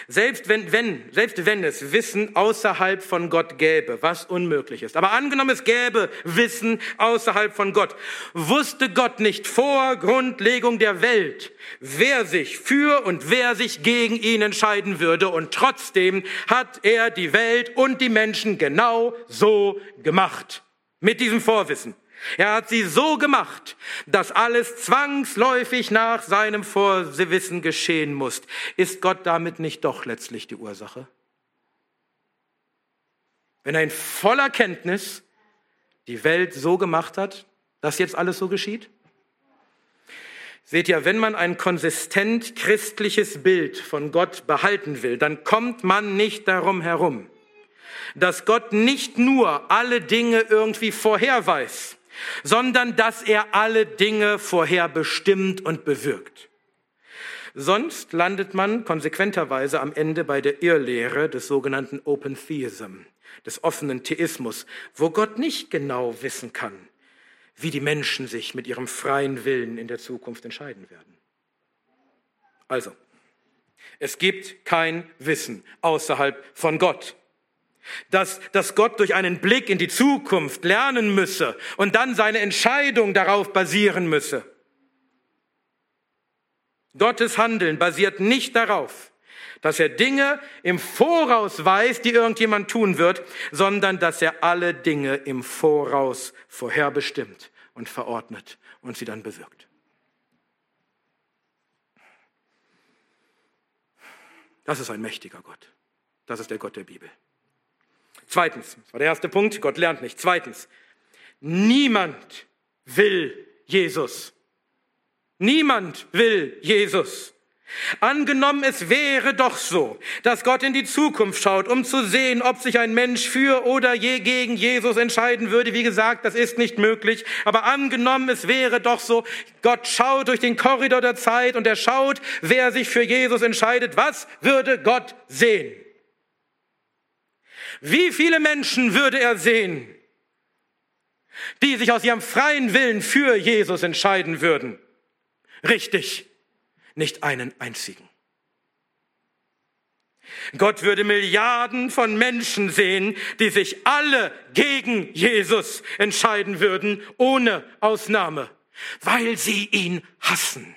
selbst wenn, wenn, selbst wenn es Wissen außerhalb von Gott gäbe, was unmöglich ist. Aber angenommen es gäbe Wissen außerhalb von Gott, wusste Gott nicht vor Grundlegung der Welt, wer sich für und wer sich gegen ihn entscheiden würde. Und trotzdem hat er die Welt und die Menschen genau so gemacht. Mit diesem Vorwissen. Er hat sie so gemacht, dass alles zwangsläufig nach seinem Vorwissen geschehen muss. Ist Gott damit nicht doch letztlich die Ursache? Wenn er in voller Kenntnis die Welt so gemacht hat, dass jetzt alles so geschieht? Seht ihr, wenn man ein konsistent christliches Bild von Gott behalten will, dann kommt man nicht darum herum, dass Gott nicht nur alle Dinge irgendwie vorherweist, sondern dass er alle Dinge vorher bestimmt und bewirkt. Sonst landet man konsequenterweise am Ende bei der Irrlehre des sogenannten Open Theism, des offenen Theismus, wo Gott nicht genau wissen kann, wie die Menschen sich mit ihrem freien Willen in der Zukunft entscheiden werden. Also, es gibt kein Wissen außerhalb von Gott dass, dass Gott durch einen Blick in die Zukunft lernen müsse und dann seine Entscheidung darauf basieren müsse. Gottes Handeln basiert nicht darauf, dass er Dinge im Voraus weiß, die irgendjemand tun wird, sondern dass er alle Dinge im Voraus vorherbestimmt und verordnet und sie dann bewirkt. Das ist ein mächtiger Gott. Das ist der Gott der Bibel. Zweitens, das war der erste Punkt, Gott lernt nicht. Zweitens, niemand will Jesus. Niemand will Jesus. Angenommen, es wäre doch so, dass Gott in die Zukunft schaut, um zu sehen, ob sich ein Mensch für oder je gegen Jesus entscheiden würde. Wie gesagt, das ist nicht möglich. Aber angenommen, es wäre doch so, Gott schaut durch den Korridor der Zeit und er schaut, wer sich für Jesus entscheidet. Was würde Gott sehen? Wie viele Menschen würde er sehen, die sich aus ihrem freien Willen für Jesus entscheiden würden? Richtig, nicht einen einzigen. Gott würde Milliarden von Menschen sehen, die sich alle gegen Jesus entscheiden würden, ohne Ausnahme, weil sie ihn hassen.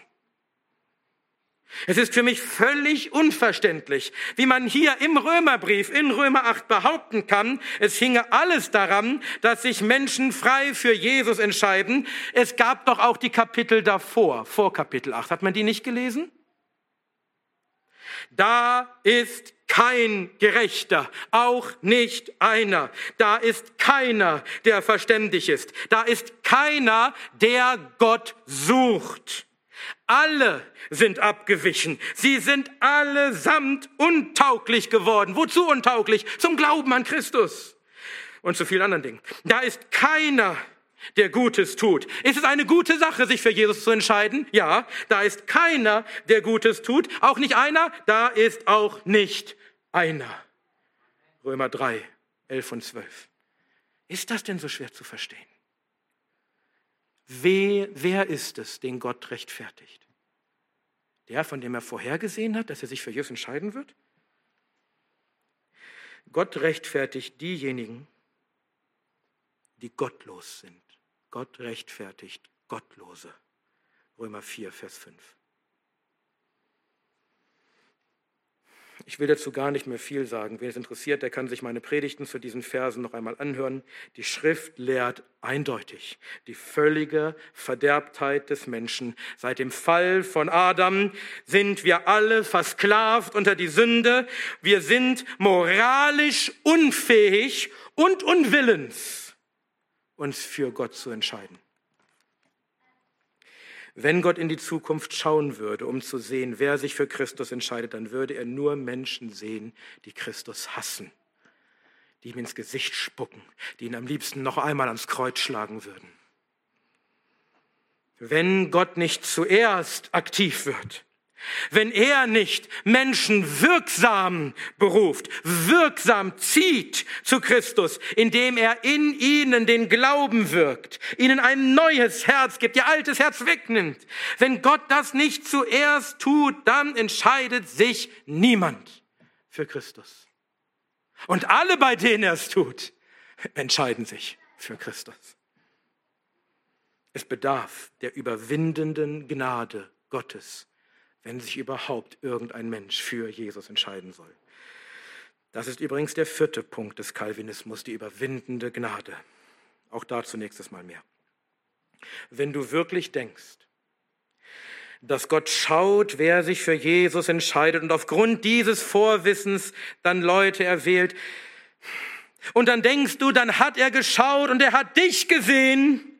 Es ist für mich völlig unverständlich, wie man hier im Römerbrief in Römer 8 behaupten kann, es hinge alles daran, dass sich Menschen frei für Jesus entscheiden. Es gab doch auch die Kapitel davor, vor Kapitel 8. Hat man die nicht gelesen? Da ist kein Gerechter, auch nicht einer. Da ist keiner, der verständig ist. Da ist keiner, der Gott sucht. Alle sind abgewichen. Sie sind allesamt untauglich geworden. Wozu untauglich? Zum Glauben an Christus und zu vielen anderen Dingen. Da ist keiner, der Gutes tut. Ist es eine gute Sache, sich für Jesus zu entscheiden? Ja, da ist keiner, der Gutes tut. Auch nicht einer, da ist auch nicht einer. Römer 3, 11 und 12. Ist das denn so schwer zu verstehen? Wer, wer ist es, den Gott rechtfertigt? Der, von dem er vorhergesehen hat, dass er sich für Jesus entscheiden wird? Gott rechtfertigt diejenigen, die gottlos sind. Gott rechtfertigt Gottlose. Römer 4, Vers 5. Ich will dazu gar nicht mehr viel sagen. Wen es interessiert, der kann sich meine Predigten zu diesen Versen noch einmal anhören. Die Schrift lehrt eindeutig die völlige Verderbtheit des Menschen. Seit dem Fall von Adam sind wir alle versklavt unter die Sünde. Wir sind moralisch unfähig und unwillens, uns für Gott zu entscheiden. Wenn Gott in die Zukunft schauen würde, um zu sehen, wer sich für Christus entscheidet, dann würde er nur Menschen sehen, die Christus hassen, die ihm ins Gesicht spucken, die ihn am liebsten noch einmal ans Kreuz schlagen würden. Wenn Gott nicht zuerst aktiv wird, wenn er nicht Menschen wirksam beruft, wirksam zieht zu Christus, indem er in ihnen den Glauben wirkt, ihnen ein neues Herz gibt, ihr altes Herz wegnimmt. Wenn Gott das nicht zuerst tut, dann entscheidet sich niemand für Christus. Und alle, bei denen er es tut, entscheiden sich für Christus. Es bedarf der überwindenden Gnade Gottes wenn sich überhaupt irgendein Mensch für Jesus entscheiden soll. Das ist übrigens der vierte Punkt des Calvinismus, die überwindende Gnade. Auch dazu nächstes Mal mehr. Wenn du wirklich denkst, dass Gott schaut, wer sich für Jesus entscheidet und aufgrund dieses Vorwissens dann Leute erwählt, und dann denkst du, dann hat er geschaut und er hat dich gesehen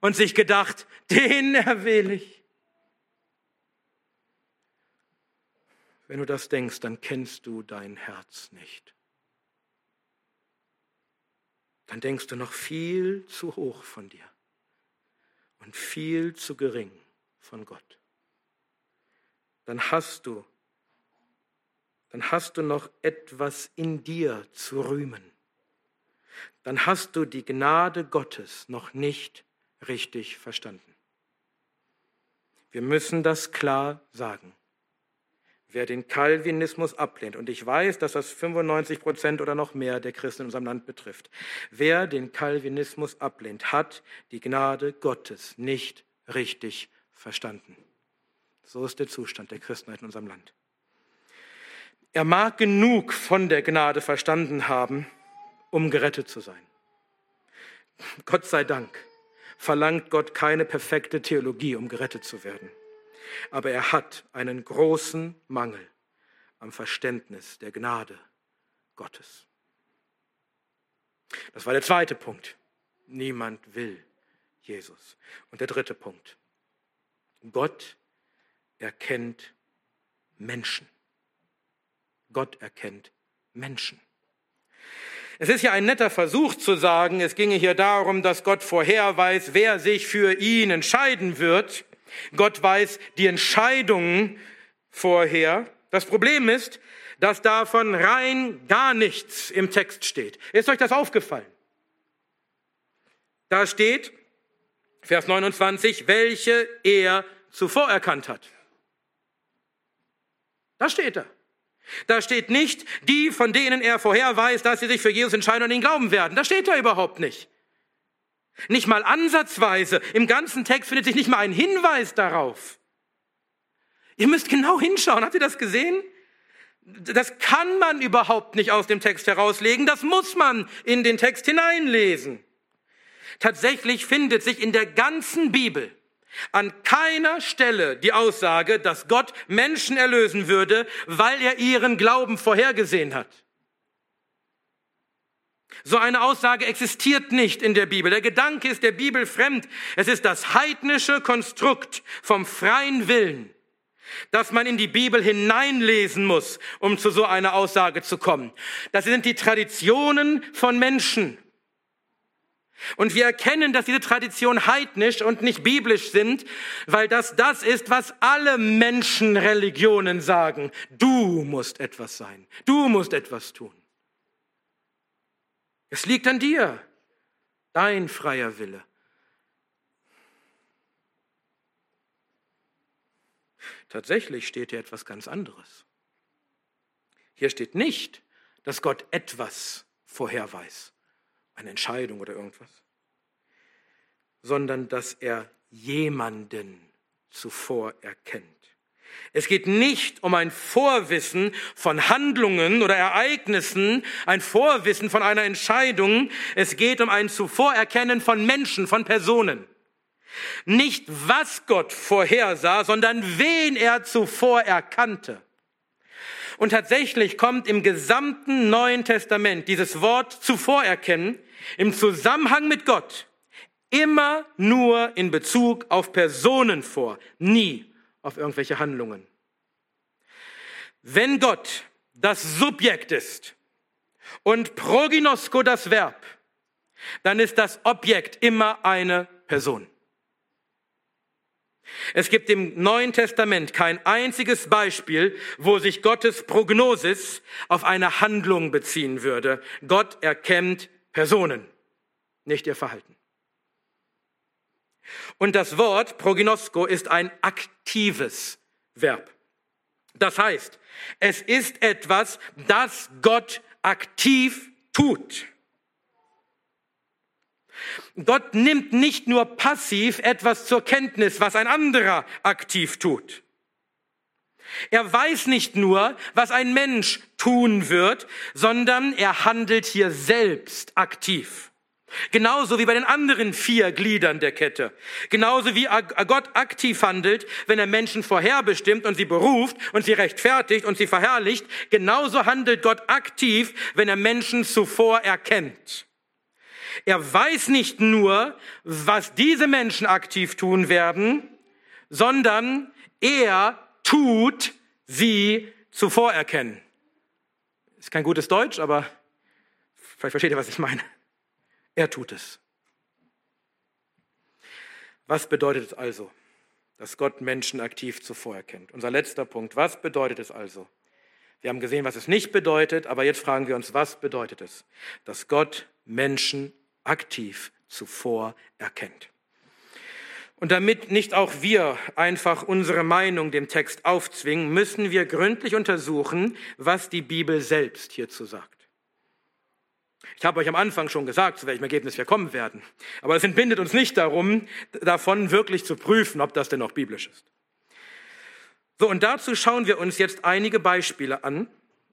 und sich gedacht, den erwähle ich. Wenn du das denkst, dann kennst du dein Herz nicht. Dann denkst du noch viel zu hoch von dir und viel zu gering von Gott. Dann hast du, dann hast du noch etwas in dir zu rühmen. Dann hast du die Gnade Gottes noch nicht richtig verstanden. Wir müssen das klar sagen. Wer den Calvinismus ablehnt, und ich weiß, dass das 95 Prozent oder noch mehr der Christen in unserem Land betrifft, wer den Calvinismus ablehnt, hat die Gnade Gottes nicht richtig verstanden. So ist der Zustand der Christenheit in unserem Land. Er mag genug von der Gnade verstanden haben, um gerettet zu sein. Gott sei Dank verlangt Gott keine perfekte Theologie, um gerettet zu werden aber er hat einen großen Mangel am Verständnis der Gnade Gottes. Das war der zweite Punkt. Niemand will Jesus. Und der dritte Punkt. Gott erkennt Menschen. Gott erkennt Menschen. Es ist ja ein netter Versuch zu sagen, es ginge hier darum, dass Gott vorher weiß, wer sich für ihn entscheiden wird. Gott weiß die Entscheidungen vorher. Das Problem ist, dass davon rein gar nichts im Text steht. Ist euch das aufgefallen? Da steht, Vers 29, welche er zuvor erkannt hat. Da steht er. Da steht nicht, die, von denen er vorher weiß, dass sie sich für Jesus entscheiden und ihn glauben werden. Da steht er überhaupt nicht. Nicht mal ansatzweise. Im ganzen Text findet sich nicht mal ein Hinweis darauf. Ihr müsst genau hinschauen. Habt ihr das gesehen? Das kann man überhaupt nicht aus dem Text herauslegen. Das muss man in den Text hineinlesen. Tatsächlich findet sich in der ganzen Bibel an keiner Stelle die Aussage, dass Gott Menschen erlösen würde, weil er ihren Glauben vorhergesehen hat. So eine Aussage existiert nicht in der Bibel. Der Gedanke ist der Bibel fremd. Es ist das heidnische Konstrukt vom freien Willen, dass man in die Bibel hineinlesen muss, um zu so einer Aussage zu kommen. Das sind die Traditionen von Menschen. Und wir erkennen, dass diese Traditionen heidnisch und nicht biblisch sind, weil das das ist, was alle Menschenreligionen sagen. Du musst etwas sein. Du musst etwas tun. Es liegt an dir, dein freier Wille. Tatsächlich steht hier etwas ganz anderes. Hier steht nicht, dass Gott etwas vorher weiß, eine Entscheidung oder irgendwas, sondern dass er jemanden zuvor erkennt. Es geht nicht um ein Vorwissen von Handlungen oder Ereignissen, ein Vorwissen von einer Entscheidung. Es geht um ein Zuvorerkennen von Menschen, von Personen. Nicht was Gott vorhersah, sondern wen er zuvor erkannte. Und tatsächlich kommt im gesamten Neuen Testament dieses Wort zuvor erkennen im Zusammenhang mit Gott immer nur in Bezug auf Personen vor, nie auf irgendwelche Handlungen. Wenn Gott das Subjekt ist und Proginosko das Verb, dann ist das Objekt immer eine Person. Es gibt im Neuen Testament kein einziges Beispiel, wo sich Gottes Prognosis auf eine Handlung beziehen würde. Gott erkennt Personen, nicht ihr Verhalten. Und das Wort prognosko ist ein aktives Verb. Das heißt, es ist etwas, das Gott aktiv tut. Gott nimmt nicht nur passiv etwas zur Kenntnis, was ein anderer aktiv tut. Er weiß nicht nur, was ein Mensch tun wird, sondern er handelt hier selbst aktiv. Genauso wie bei den anderen vier Gliedern der Kette. Genauso wie Gott aktiv handelt, wenn er Menschen vorherbestimmt und sie beruft und sie rechtfertigt und sie verherrlicht. Genauso handelt Gott aktiv, wenn er Menschen zuvor erkennt. Er weiß nicht nur, was diese Menschen aktiv tun werden, sondern er tut sie zuvor erkennen. Ist kein gutes Deutsch, aber vielleicht versteht ihr, was ich meine. Er tut es. Was bedeutet es also, dass Gott Menschen aktiv zuvor erkennt? Unser letzter Punkt. Was bedeutet es also? Wir haben gesehen, was es nicht bedeutet, aber jetzt fragen wir uns, was bedeutet es, dass Gott Menschen aktiv zuvor erkennt? Und damit nicht auch wir einfach unsere Meinung dem Text aufzwingen, müssen wir gründlich untersuchen, was die Bibel selbst hierzu sagt. Ich habe euch am Anfang schon gesagt, zu welchem Ergebnis wir kommen werden. Aber es entbindet uns nicht darum, davon wirklich zu prüfen, ob das denn auch biblisch ist. So, und dazu schauen wir uns jetzt einige Beispiele an,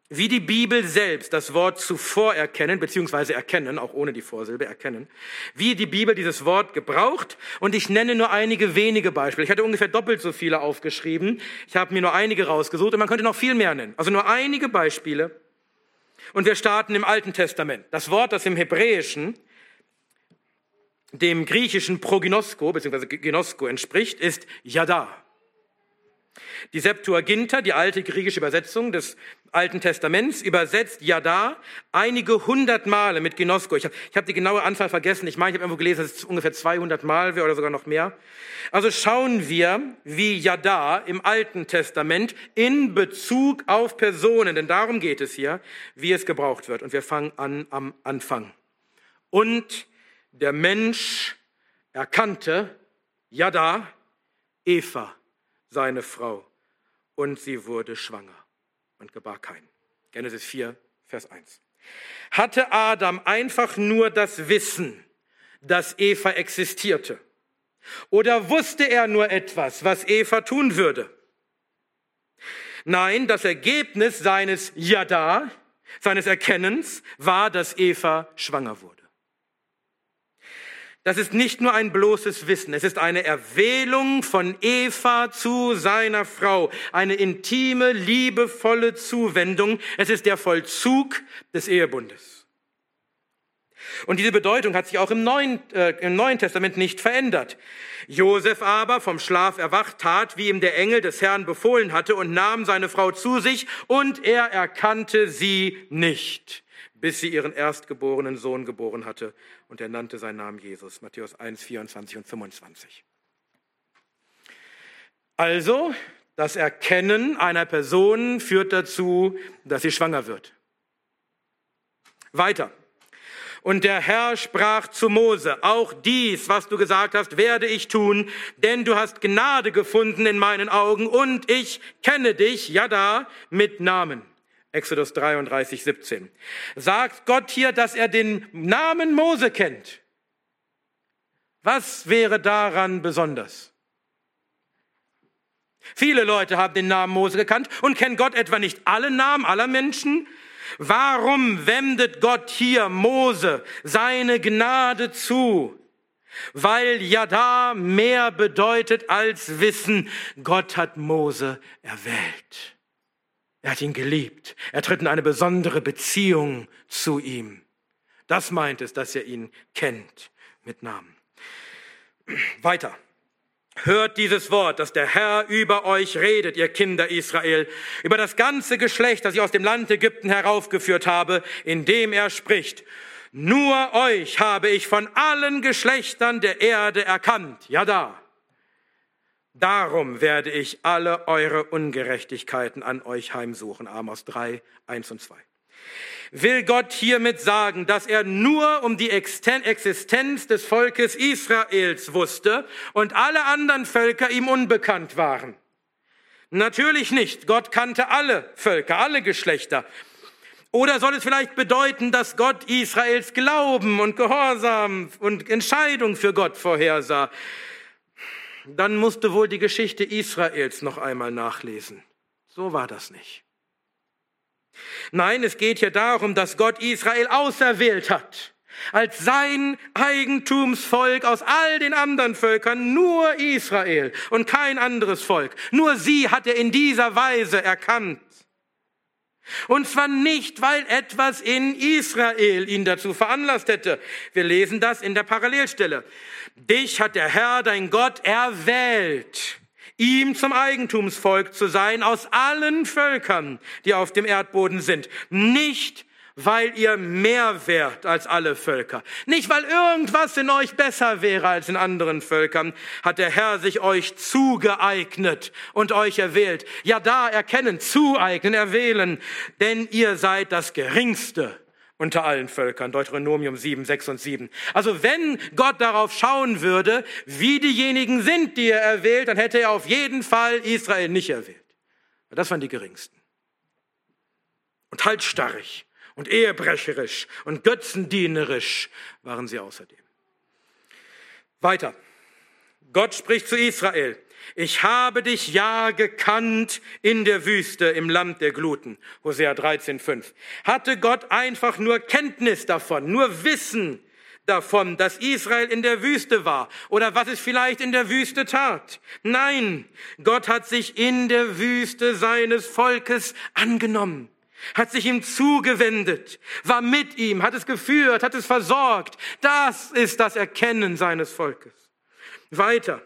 wie die Bibel selbst das Wort zuvor erkennen, beziehungsweise erkennen, auch ohne die Vorsilbe erkennen, wie die Bibel dieses Wort gebraucht. Und ich nenne nur einige wenige Beispiele. Ich hatte ungefähr doppelt so viele aufgeschrieben. Ich habe mir nur einige rausgesucht und man könnte noch viel mehr nennen. Also nur einige Beispiele und wir starten im Alten Testament. Das Wort, das im Hebräischen dem griechischen Proginosko bzw. Genosko entspricht, ist Yada. Die Septuaginta, die alte griechische Übersetzung des Alten Testaments, übersetzt Yada einige hundert Male mit Genosko. Ich habe hab die genaue Anzahl vergessen. Ich meine, ich habe irgendwo gelesen, dass es ungefähr 200 Mal wäre oder sogar noch mehr. Also schauen wir, wie Yada im Alten Testament in Bezug auf Personen, denn darum geht es hier, wie es gebraucht wird. Und wir fangen an am Anfang. Und der Mensch erkannte Yada, Eva, seine Frau, und sie wurde schwanger und gebar keinen. Genesis 4, Vers 1. Hatte Adam einfach nur das Wissen, dass Eva existierte? Oder wusste er nur etwas, was Eva tun würde? Nein, das Ergebnis seines Yada, seines Erkennens, war, dass Eva schwanger wurde. Das ist nicht nur ein bloßes Wissen, es ist eine Erwählung von Eva zu seiner Frau, eine intime, liebevolle Zuwendung. Es ist der Vollzug des Ehebundes. Und diese Bedeutung hat sich auch im Neuen, äh, im Neuen Testament nicht verändert. Josef aber, vom Schlaf erwacht, tat, wie ihm der Engel des Herrn befohlen hatte, und nahm seine Frau zu sich, und er erkannte sie nicht bis sie ihren erstgeborenen Sohn geboren hatte und er nannte seinen Namen Jesus. Matthäus 1, 24 und 25. Also, das Erkennen einer Person führt dazu, dass sie schwanger wird. Weiter. Und der Herr sprach zu Mose, auch dies, was du gesagt hast, werde ich tun, denn du hast Gnade gefunden in meinen Augen und ich kenne dich, ja da, mit Namen. Exodus 33, 17. Sagt Gott hier, dass er den Namen Mose kennt. Was wäre daran besonders? Viele Leute haben den Namen Mose gekannt und kennen Gott etwa nicht alle Namen aller Menschen. Warum wendet Gott hier Mose seine Gnade zu? Weil ja da mehr bedeutet als Wissen. Gott hat Mose erwählt. Er hat ihn geliebt. Er tritt in eine besondere Beziehung zu ihm. Das meint es, dass er ihn kennt mit Namen. Weiter. Hört dieses Wort, dass der Herr über euch redet, ihr Kinder Israel, über das ganze Geschlecht, das ich aus dem Land Ägypten heraufgeführt habe, indem er spricht. Nur euch habe ich von allen Geschlechtern der Erde erkannt. Ja da. Darum werde ich alle eure Ungerechtigkeiten an euch heimsuchen. Amos 3, 1 und 2 will Gott hiermit sagen, dass er nur um die Existenz des Volkes Israels wusste und alle anderen Völker ihm unbekannt waren. Natürlich nicht. Gott kannte alle Völker, alle Geschlechter. Oder soll es vielleicht bedeuten, dass Gott Israels Glauben und Gehorsam und Entscheidung für Gott vorhersah? Dann musste wohl die Geschichte Israels noch einmal nachlesen. So war das nicht. Nein, es geht hier darum, dass Gott Israel auserwählt hat. Als sein Eigentumsvolk aus all den anderen Völkern nur Israel und kein anderes Volk. Nur sie hat er in dieser Weise erkannt. Und zwar nicht, weil etwas in Israel ihn dazu veranlasst hätte. Wir lesen das in der Parallelstelle. Dich hat der Herr, dein Gott, erwählt ihm zum Eigentumsvolk zu sein aus allen Völkern, die auf dem Erdboden sind. Nicht, weil ihr mehr wärt als alle Völker. Nicht, weil irgendwas in euch besser wäre als in anderen Völkern, hat der Herr sich euch zugeeignet und euch erwählt. Ja, da erkennen, zueignen, erwählen, denn ihr seid das Geringste unter allen Völkern. Deuteronomium 7, 6 und 7. Also wenn Gott darauf schauen würde, wie diejenigen sind, die er erwählt, dann hätte er auf jeden Fall Israel nicht erwählt. Das waren die geringsten. Und halsstarrig und ehebrecherisch und götzendienerisch waren sie außerdem. Weiter. Gott spricht zu Israel ich habe dich ja gekannt in der Wüste im Land der Gluten. Hosea 13,5. Hatte Gott einfach nur Kenntnis davon, nur Wissen davon, dass Israel in der Wüste war oder was es vielleicht in der Wüste tat. Nein, Gott hat sich in der Wüste seines Volkes angenommen hat sich ihm zugewendet, war mit ihm, hat es geführt, hat es versorgt. Das ist das Erkennen seines Volkes. Weiter.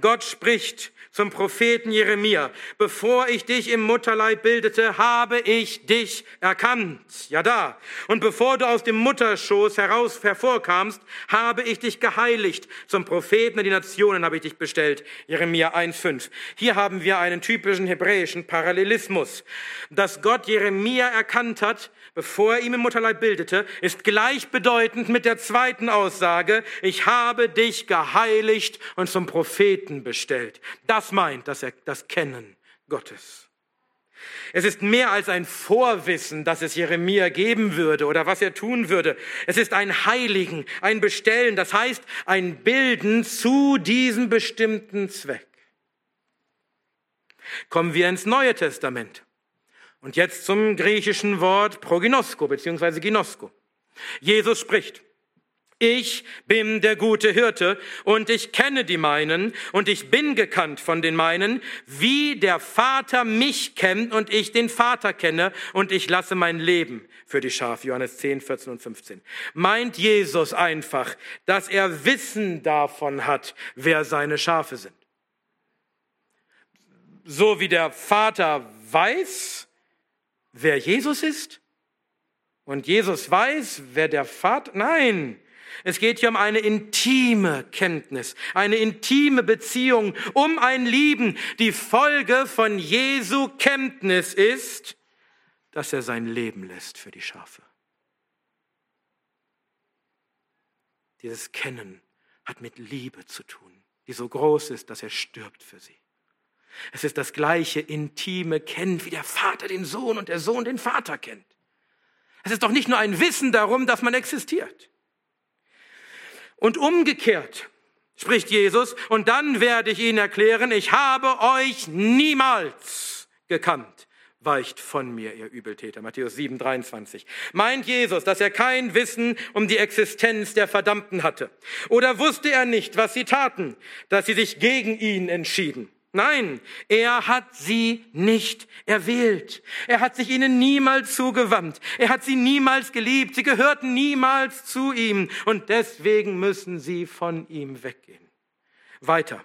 Gott spricht zum Propheten Jeremia, bevor ich dich im Mutterleib bildete, habe ich dich erkannt. Ja da. Und bevor du aus dem Mutterschoß heraus hervorkamst, habe ich dich geheiligt. Zum Propheten der Nationen habe ich dich bestellt. Jeremia 1,5. Hier haben wir einen typischen hebräischen Parallelismus. Dass Gott Jeremia erkannt hat, bevor er ihm im Mutterleib bildete, ist gleichbedeutend mit der zweiten Aussage, ich habe dich geheiligt und zum Propheten bestellt. Das meint das, das Kennen Gottes. Es ist mehr als ein Vorwissen, dass es Jeremia geben würde oder was er tun würde. Es ist ein Heiligen, ein Bestellen, das heißt ein Bilden zu diesem bestimmten Zweck. Kommen wir ins Neue Testament. Und jetzt zum griechischen Wort proginosko bzw. ginosko. Jesus spricht, ich bin der gute Hirte und ich kenne die meinen und ich bin gekannt von den meinen, wie der Vater mich kennt und ich den Vater kenne und ich lasse mein Leben für die Schafe. Johannes 10, 14 und 15. Meint Jesus einfach, dass er Wissen davon hat, wer seine Schafe sind. So wie der Vater weiß, wer Jesus ist? Und Jesus weiß, wer der Vater, nein, es geht hier um eine intime Kenntnis, eine intime Beziehung, um ein Lieben. Die Folge von Jesu Kenntnis ist, dass er sein Leben lässt für die Schafe. Dieses Kennen hat mit Liebe zu tun, die so groß ist, dass er stirbt für sie. Es ist das gleiche intime Kennen, wie der Vater den Sohn und der Sohn den Vater kennt. Es ist doch nicht nur ein Wissen darum, dass man existiert. Und umgekehrt, spricht Jesus, und dann werde ich ihnen erklären, ich habe euch niemals gekannt. Weicht von mir, ihr Übeltäter. Matthäus 7, 23. Meint Jesus, dass er kein Wissen um die Existenz der Verdammten hatte? Oder wusste er nicht, was sie taten, dass sie sich gegen ihn entschieden? Nein, er hat sie nicht erwählt. Er hat sich ihnen niemals zugewandt. Er hat sie niemals geliebt. Sie gehörten niemals zu ihm. Und deswegen müssen sie von ihm weggehen. Weiter.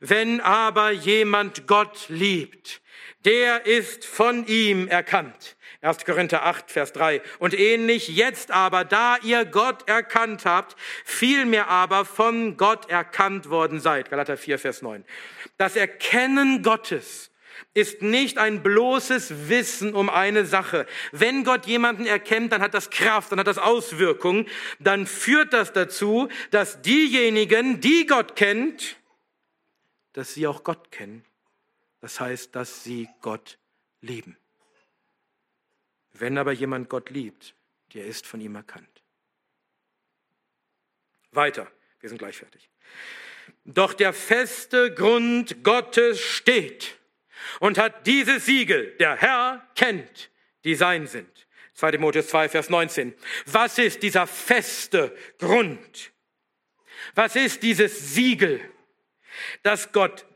Wenn aber jemand Gott liebt, der ist von ihm erkannt. 1. Korinther 8, Vers 3. Und ähnlich jetzt aber, da ihr Gott erkannt habt, vielmehr aber von Gott erkannt worden seid. Galater 4, Vers 9. Das Erkennen Gottes ist nicht ein bloßes Wissen um eine Sache. Wenn Gott jemanden erkennt, dann hat das Kraft, dann hat das Auswirkungen, dann führt das dazu, dass diejenigen, die Gott kennt, dass sie auch Gott kennen. Das heißt, dass sie Gott lieben. Wenn aber jemand Gott liebt, der ist von ihm erkannt. Weiter, wir sind gleich fertig. Doch der feste Grund Gottes steht und hat diese Siegel, der Herr kennt, die sein sind. 2 Timotheus 2, Vers 19. Was ist dieser feste Grund? Was ist dieses Siegel, dass Gott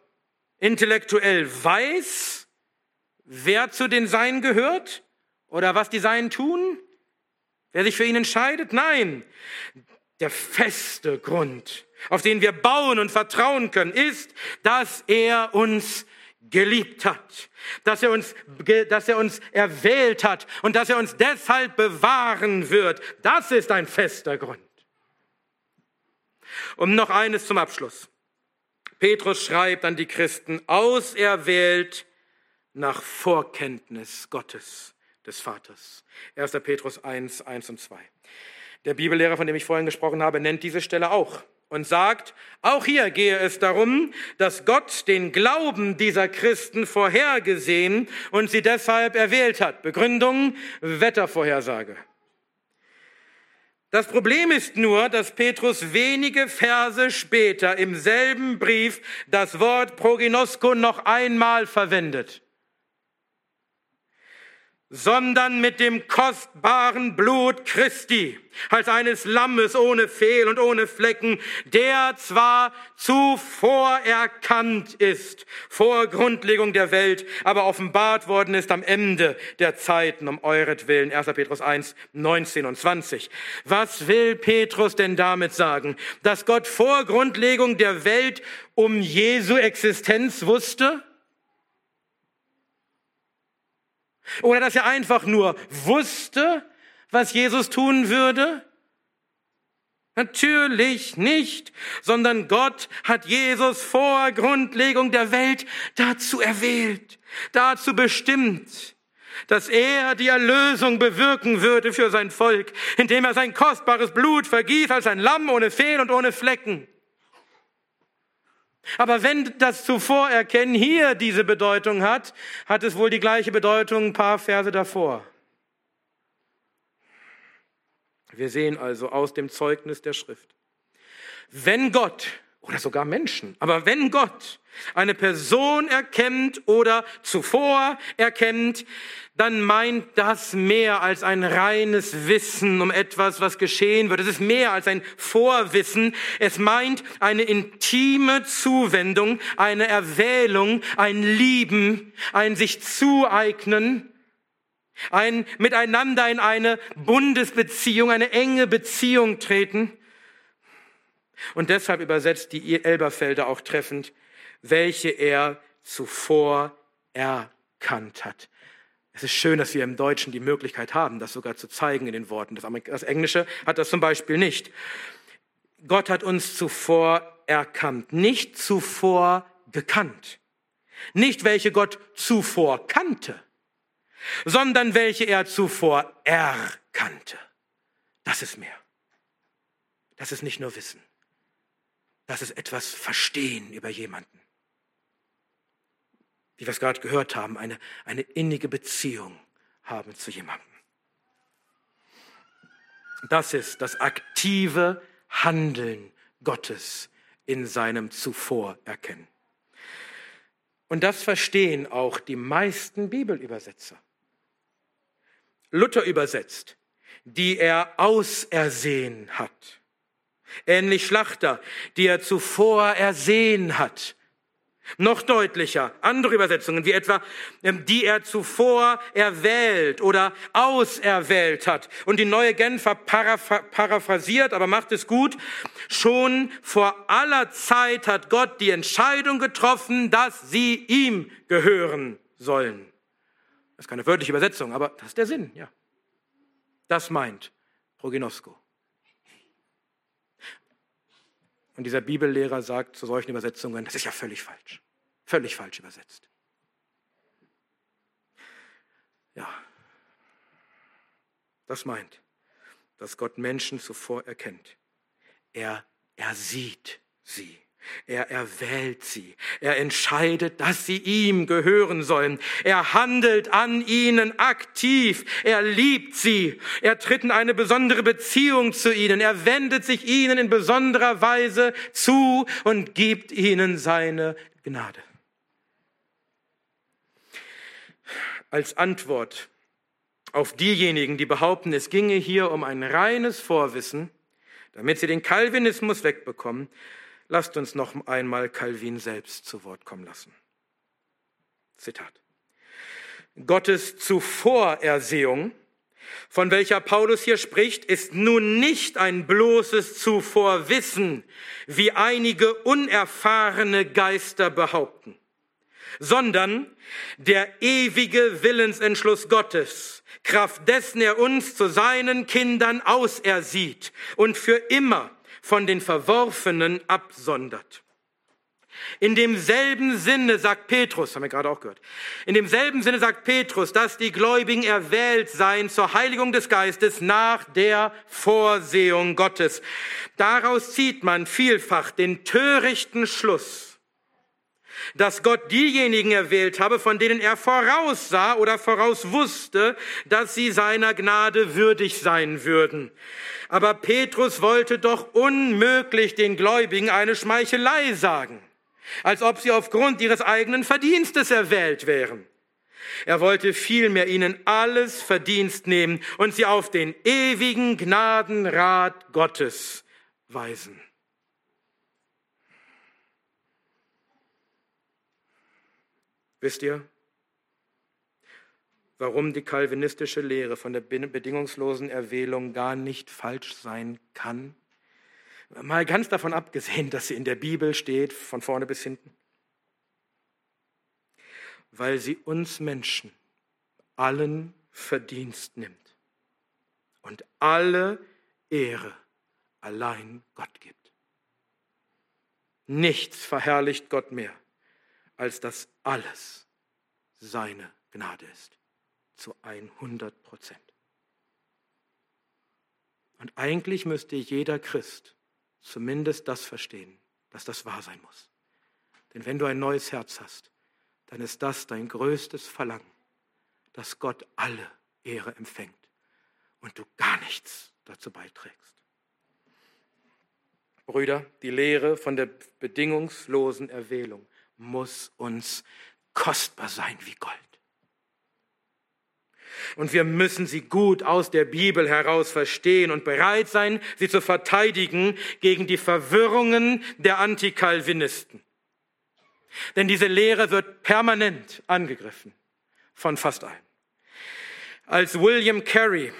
intellektuell weiß, wer zu den Seinen gehört oder was die Seinen tun? Wer sich für ihn entscheidet? Nein. Der feste Grund, auf den wir bauen und vertrauen können, ist, dass er uns geliebt hat, dass er uns, dass er uns erwählt hat und dass er uns deshalb bewahren wird. Das ist ein fester Grund. Und noch eines zum Abschluss. Petrus schreibt an die Christen, auserwählt nach Vorkenntnis Gottes, des Vaters. 1. Petrus 1, 1 und 2. Der Bibellehrer, von dem ich vorhin gesprochen habe, nennt diese Stelle auch und sagt, auch hier gehe es darum, dass Gott den Glauben dieser Christen vorhergesehen und sie deshalb erwählt hat. Begründung, Wettervorhersage. Das Problem ist nur, dass Petrus wenige Verse später im selben Brief das Wort Proginosko noch einmal verwendet sondern mit dem kostbaren Blut Christi, als eines Lammes ohne Fehl und ohne Flecken, der zwar zuvor erkannt ist, vor Grundlegung der Welt, aber offenbart worden ist am Ende der Zeiten um euretwillen. 1. Petrus 1, 19 und 20. Was will Petrus denn damit sagen? Dass Gott vor Grundlegung der Welt um Jesu Existenz wusste? Oder dass er einfach nur wusste, was Jesus tun würde? Natürlich nicht, sondern Gott hat Jesus vor Grundlegung der Welt dazu erwählt, dazu bestimmt, dass er die Erlösung bewirken würde für sein Volk, indem er sein kostbares Blut vergießt als ein Lamm ohne Fehl und ohne Flecken. Aber wenn das Zuvorerkennen hier diese Bedeutung hat, hat es wohl die gleiche Bedeutung ein paar Verse davor. Wir sehen also aus dem Zeugnis der Schrift, wenn Gott oder sogar Menschen, aber wenn Gott eine Person erkennt oder zuvor erkennt, dann meint das mehr als ein reines Wissen um etwas, was geschehen wird. Es ist mehr als ein Vorwissen. Es meint eine intime Zuwendung, eine Erwählung, ein Lieben, ein sich zueignen, ein miteinander in eine Bundesbeziehung, eine enge Beziehung treten. Und deshalb übersetzt die Elberfelder auch treffend, welche er zuvor erkannt hat. Es ist schön, dass wir im Deutschen die Möglichkeit haben, das sogar zu zeigen in den Worten. Das, Englische hat das zum Beispiel nicht. Gott hat uns zuvor erkannt, nicht zuvor gekannt. Nicht welche Gott zuvor kannte, sondern welche er zuvor erkannte. Das ist mehr. Das ist nicht nur Wissen. Das ist etwas Verstehen über jemanden wie wir es gerade gehört haben, eine, eine innige Beziehung haben zu jemandem. Das ist das aktive Handeln Gottes in seinem Zuvor erkennen. Und das verstehen auch die meisten Bibelübersetzer. Luther übersetzt, die er ausersehen hat. Ähnlich Schlachter, die er zuvor ersehen hat. Noch deutlicher, andere Übersetzungen, wie etwa, ähm, die er zuvor erwählt oder auserwählt hat. Und die neue Genfer paraphrasiert, aber macht es gut. Schon vor aller Zeit hat Gott die Entscheidung getroffen, dass sie ihm gehören sollen. Das ist keine wörtliche Übersetzung, aber das ist der Sinn, ja. Das meint Proginosko. Und dieser Bibellehrer sagt zu solchen Übersetzungen, das ist ja völlig falsch. Völlig falsch übersetzt. Ja, das meint, dass Gott Menschen zuvor erkennt. Er, er sieht sie. Er erwählt sie. Er entscheidet, dass sie ihm gehören sollen. Er handelt an ihnen aktiv. Er liebt sie. Er tritt in eine besondere Beziehung zu ihnen. Er wendet sich ihnen in besonderer Weise zu und gibt ihnen seine Gnade. Als Antwort auf diejenigen, die behaupten, es ginge hier um ein reines Vorwissen, damit sie den Calvinismus wegbekommen, Lasst uns noch einmal Calvin selbst zu Wort kommen lassen. Zitat. Gottes Zuvorersehung, von welcher Paulus hier spricht, ist nun nicht ein bloßes Zuvorwissen, wie einige unerfahrene Geister behaupten, sondern der ewige Willensentschluss Gottes, Kraft dessen er uns zu seinen Kindern ausersieht und für immer von den Verworfenen absondert. In demselben Sinne sagt Petrus, haben wir gerade auch gehört, in demselben Sinne sagt Petrus, dass die Gläubigen erwählt seien zur Heiligung des Geistes nach der Vorsehung Gottes. Daraus zieht man vielfach den törichten Schluss, dass Gott diejenigen erwählt habe, von denen er voraussah oder voraus wusste, dass sie seiner Gnade würdig sein würden. Aber Petrus wollte doch unmöglich den Gläubigen eine Schmeichelei sagen, als ob sie aufgrund ihres eigenen Verdienstes erwählt wären. Er wollte vielmehr ihnen alles Verdienst nehmen und sie auf den ewigen Gnadenrat Gottes weisen. Wisst ihr, warum die kalvinistische Lehre von der bedingungslosen Erwählung gar nicht falsch sein kann? Mal ganz davon abgesehen, dass sie in der Bibel steht, von vorne bis hinten. Weil sie uns Menschen allen Verdienst nimmt und alle Ehre allein Gott gibt. Nichts verherrlicht Gott mehr als dass alles seine Gnade ist. Zu 100 Prozent. Und eigentlich müsste jeder Christ zumindest das verstehen, dass das wahr sein muss. Denn wenn du ein neues Herz hast, dann ist das dein größtes Verlangen, dass Gott alle Ehre empfängt und du gar nichts dazu beiträgst. Brüder, die Lehre von der bedingungslosen Erwählung muss uns kostbar sein wie Gold. Und wir müssen sie gut aus der Bibel heraus verstehen und bereit sein, sie zu verteidigen gegen die Verwirrungen der Antikalvinisten. Denn diese Lehre wird permanent angegriffen von fast allen. Als William Carey,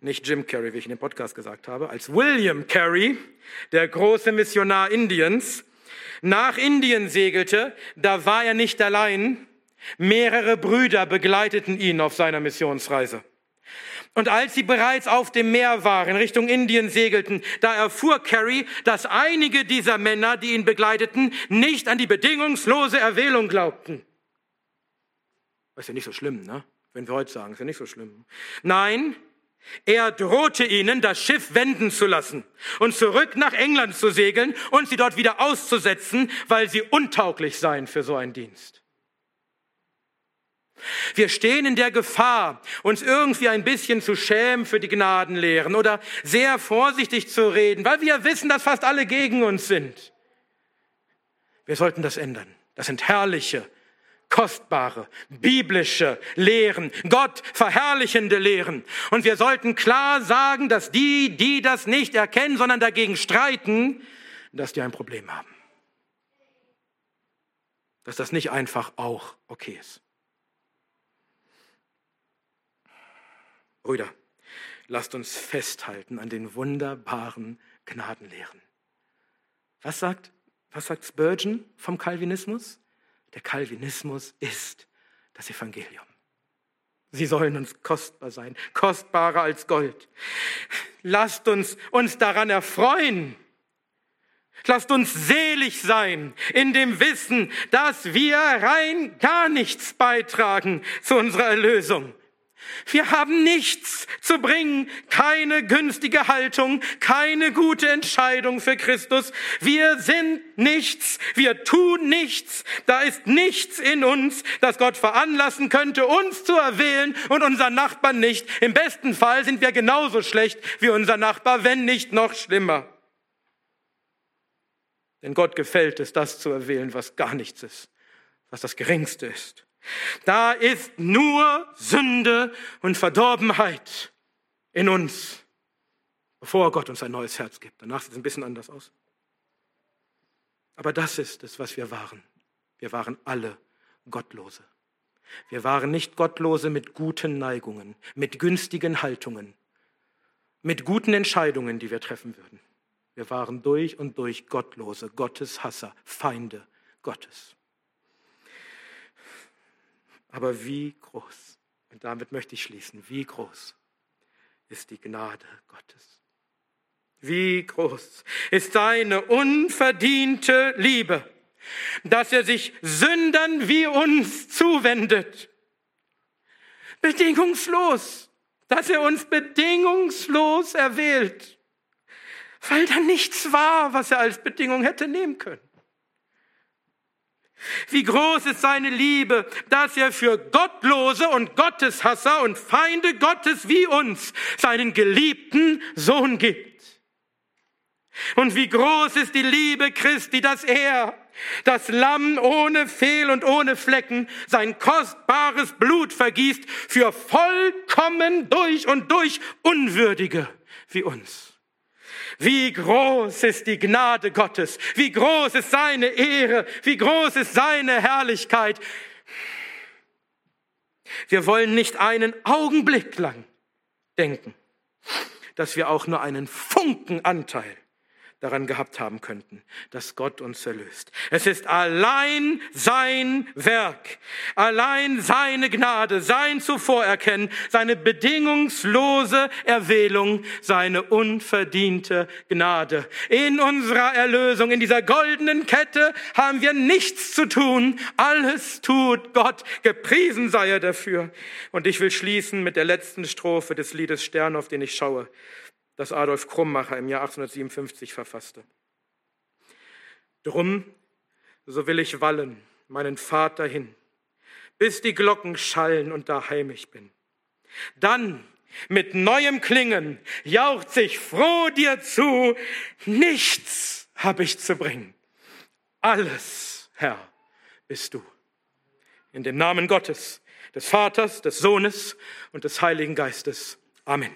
nicht Jim Carey, wie ich in dem Podcast gesagt habe, als William Carey, der große Missionar Indiens, nach Indien segelte, da war er nicht allein. Mehrere Brüder begleiteten ihn auf seiner Missionsreise. Und als sie bereits auf dem Meer waren, Richtung Indien segelten, da erfuhr Carey, dass einige dieser Männer, die ihn begleiteten, nicht an die bedingungslose Erwählung glaubten. Ist ja nicht so schlimm, ne? Wenn wir heute sagen, ist ja nicht so schlimm. Nein, er drohte ihnen, das Schiff wenden zu lassen und zurück nach England zu segeln und sie dort wieder auszusetzen, weil sie untauglich seien für so einen Dienst. Wir stehen in der Gefahr, uns irgendwie ein bisschen zu schämen für die Gnadenlehren oder sehr vorsichtig zu reden, weil wir wissen, dass fast alle gegen uns sind. Wir sollten das ändern. Das sind herrliche, kostbare, biblische Lehren, Gott verherrlichende Lehren. Und wir sollten klar sagen, dass die, die das nicht erkennen, sondern dagegen streiten, dass die ein Problem haben. Dass das nicht einfach auch okay ist. Brüder, lasst uns festhalten an den wunderbaren Gnadenlehren. Was sagt, was sagt Spurgeon vom Calvinismus? Der Calvinismus ist das Evangelium. Sie sollen uns kostbar sein, kostbarer als Gold. Lasst uns uns daran erfreuen. Lasst uns selig sein in dem Wissen, dass wir rein gar nichts beitragen zu unserer Erlösung. Wir haben nichts zu bringen, keine günstige Haltung, keine gute Entscheidung für Christus. Wir sind nichts, wir tun nichts. Da ist nichts in uns, das Gott veranlassen könnte, uns zu erwählen und unseren Nachbarn nicht. Im besten Fall sind wir genauso schlecht wie unser Nachbar, wenn nicht noch schlimmer. Denn Gott gefällt es, das zu erwählen, was gar nichts ist, was das Geringste ist. Da ist nur Sünde und Verdorbenheit in uns, bevor Gott uns ein neues Herz gibt. Danach sieht es ein bisschen anders aus. Aber das ist es, was wir waren. Wir waren alle Gottlose. Wir waren nicht Gottlose mit guten Neigungen, mit günstigen Haltungen, mit guten Entscheidungen, die wir treffen würden. Wir waren durch und durch Gottlose, Gotteshasser, Feinde Gottes. Aber wie groß, und damit möchte ich schließen, wie groß ist die Gnade Gottes. Wie groß ist seine unverdiente Liebe, dass er sich Sündern wie uns zuwendet. Bedingungslos, dass er uns bedingungslos erwählt, weil da nichts war, was er als Bedingung hätte nehmen können. Wie groß ist seine Liebe, dass er für Gottlose und Gotteshasser und Feinde Gottes wie uns seinen geliebten Sohn gibt. Und wie groß ist die Liebe Christi, dass er, das Lamm ohne Fehl und ohne Flecken, sein kostbares Blut vergießt für vollkommen durch und durch Unwürdige wie uns. Wie groß ist die Gnade Gottes, wie groß ist seine Ehre, wie groß ist seine Herrlichkeit. Wir wollen nicht einen Augenblick lang denken, dass wir auch nur einen Funken Anteil daran gehabt haben könnten, dass Gott uns erlöst. Es ist allein sein Werk, allein seine Gnade, sein Zuvorerkennen, seine bedingungslose Erwählung, seine unverdiente Gnade. In unserer Erlösung, in dieser goldenen Kette haben wir nichts zu tun. Alles tut Gott. Gepriesen sei er dafür. Und ich will schließen mit der letzten Strophe des Liedes Stern, auf den ich schaue das Adolf Krummacher im Jahr 1857 verfasste. Drum, so will ich wallen, meinen Vater hin, bis die Glocken schallen und daheim ich bin. Dann mit neuem Klingen jaucht sich froh dir zu, nichts hab ich zu bringen. Alles, Herr, bist du. In dem Namen Gottes, des Vaters, des Sohnes und des Heiligen Geistes. Amen.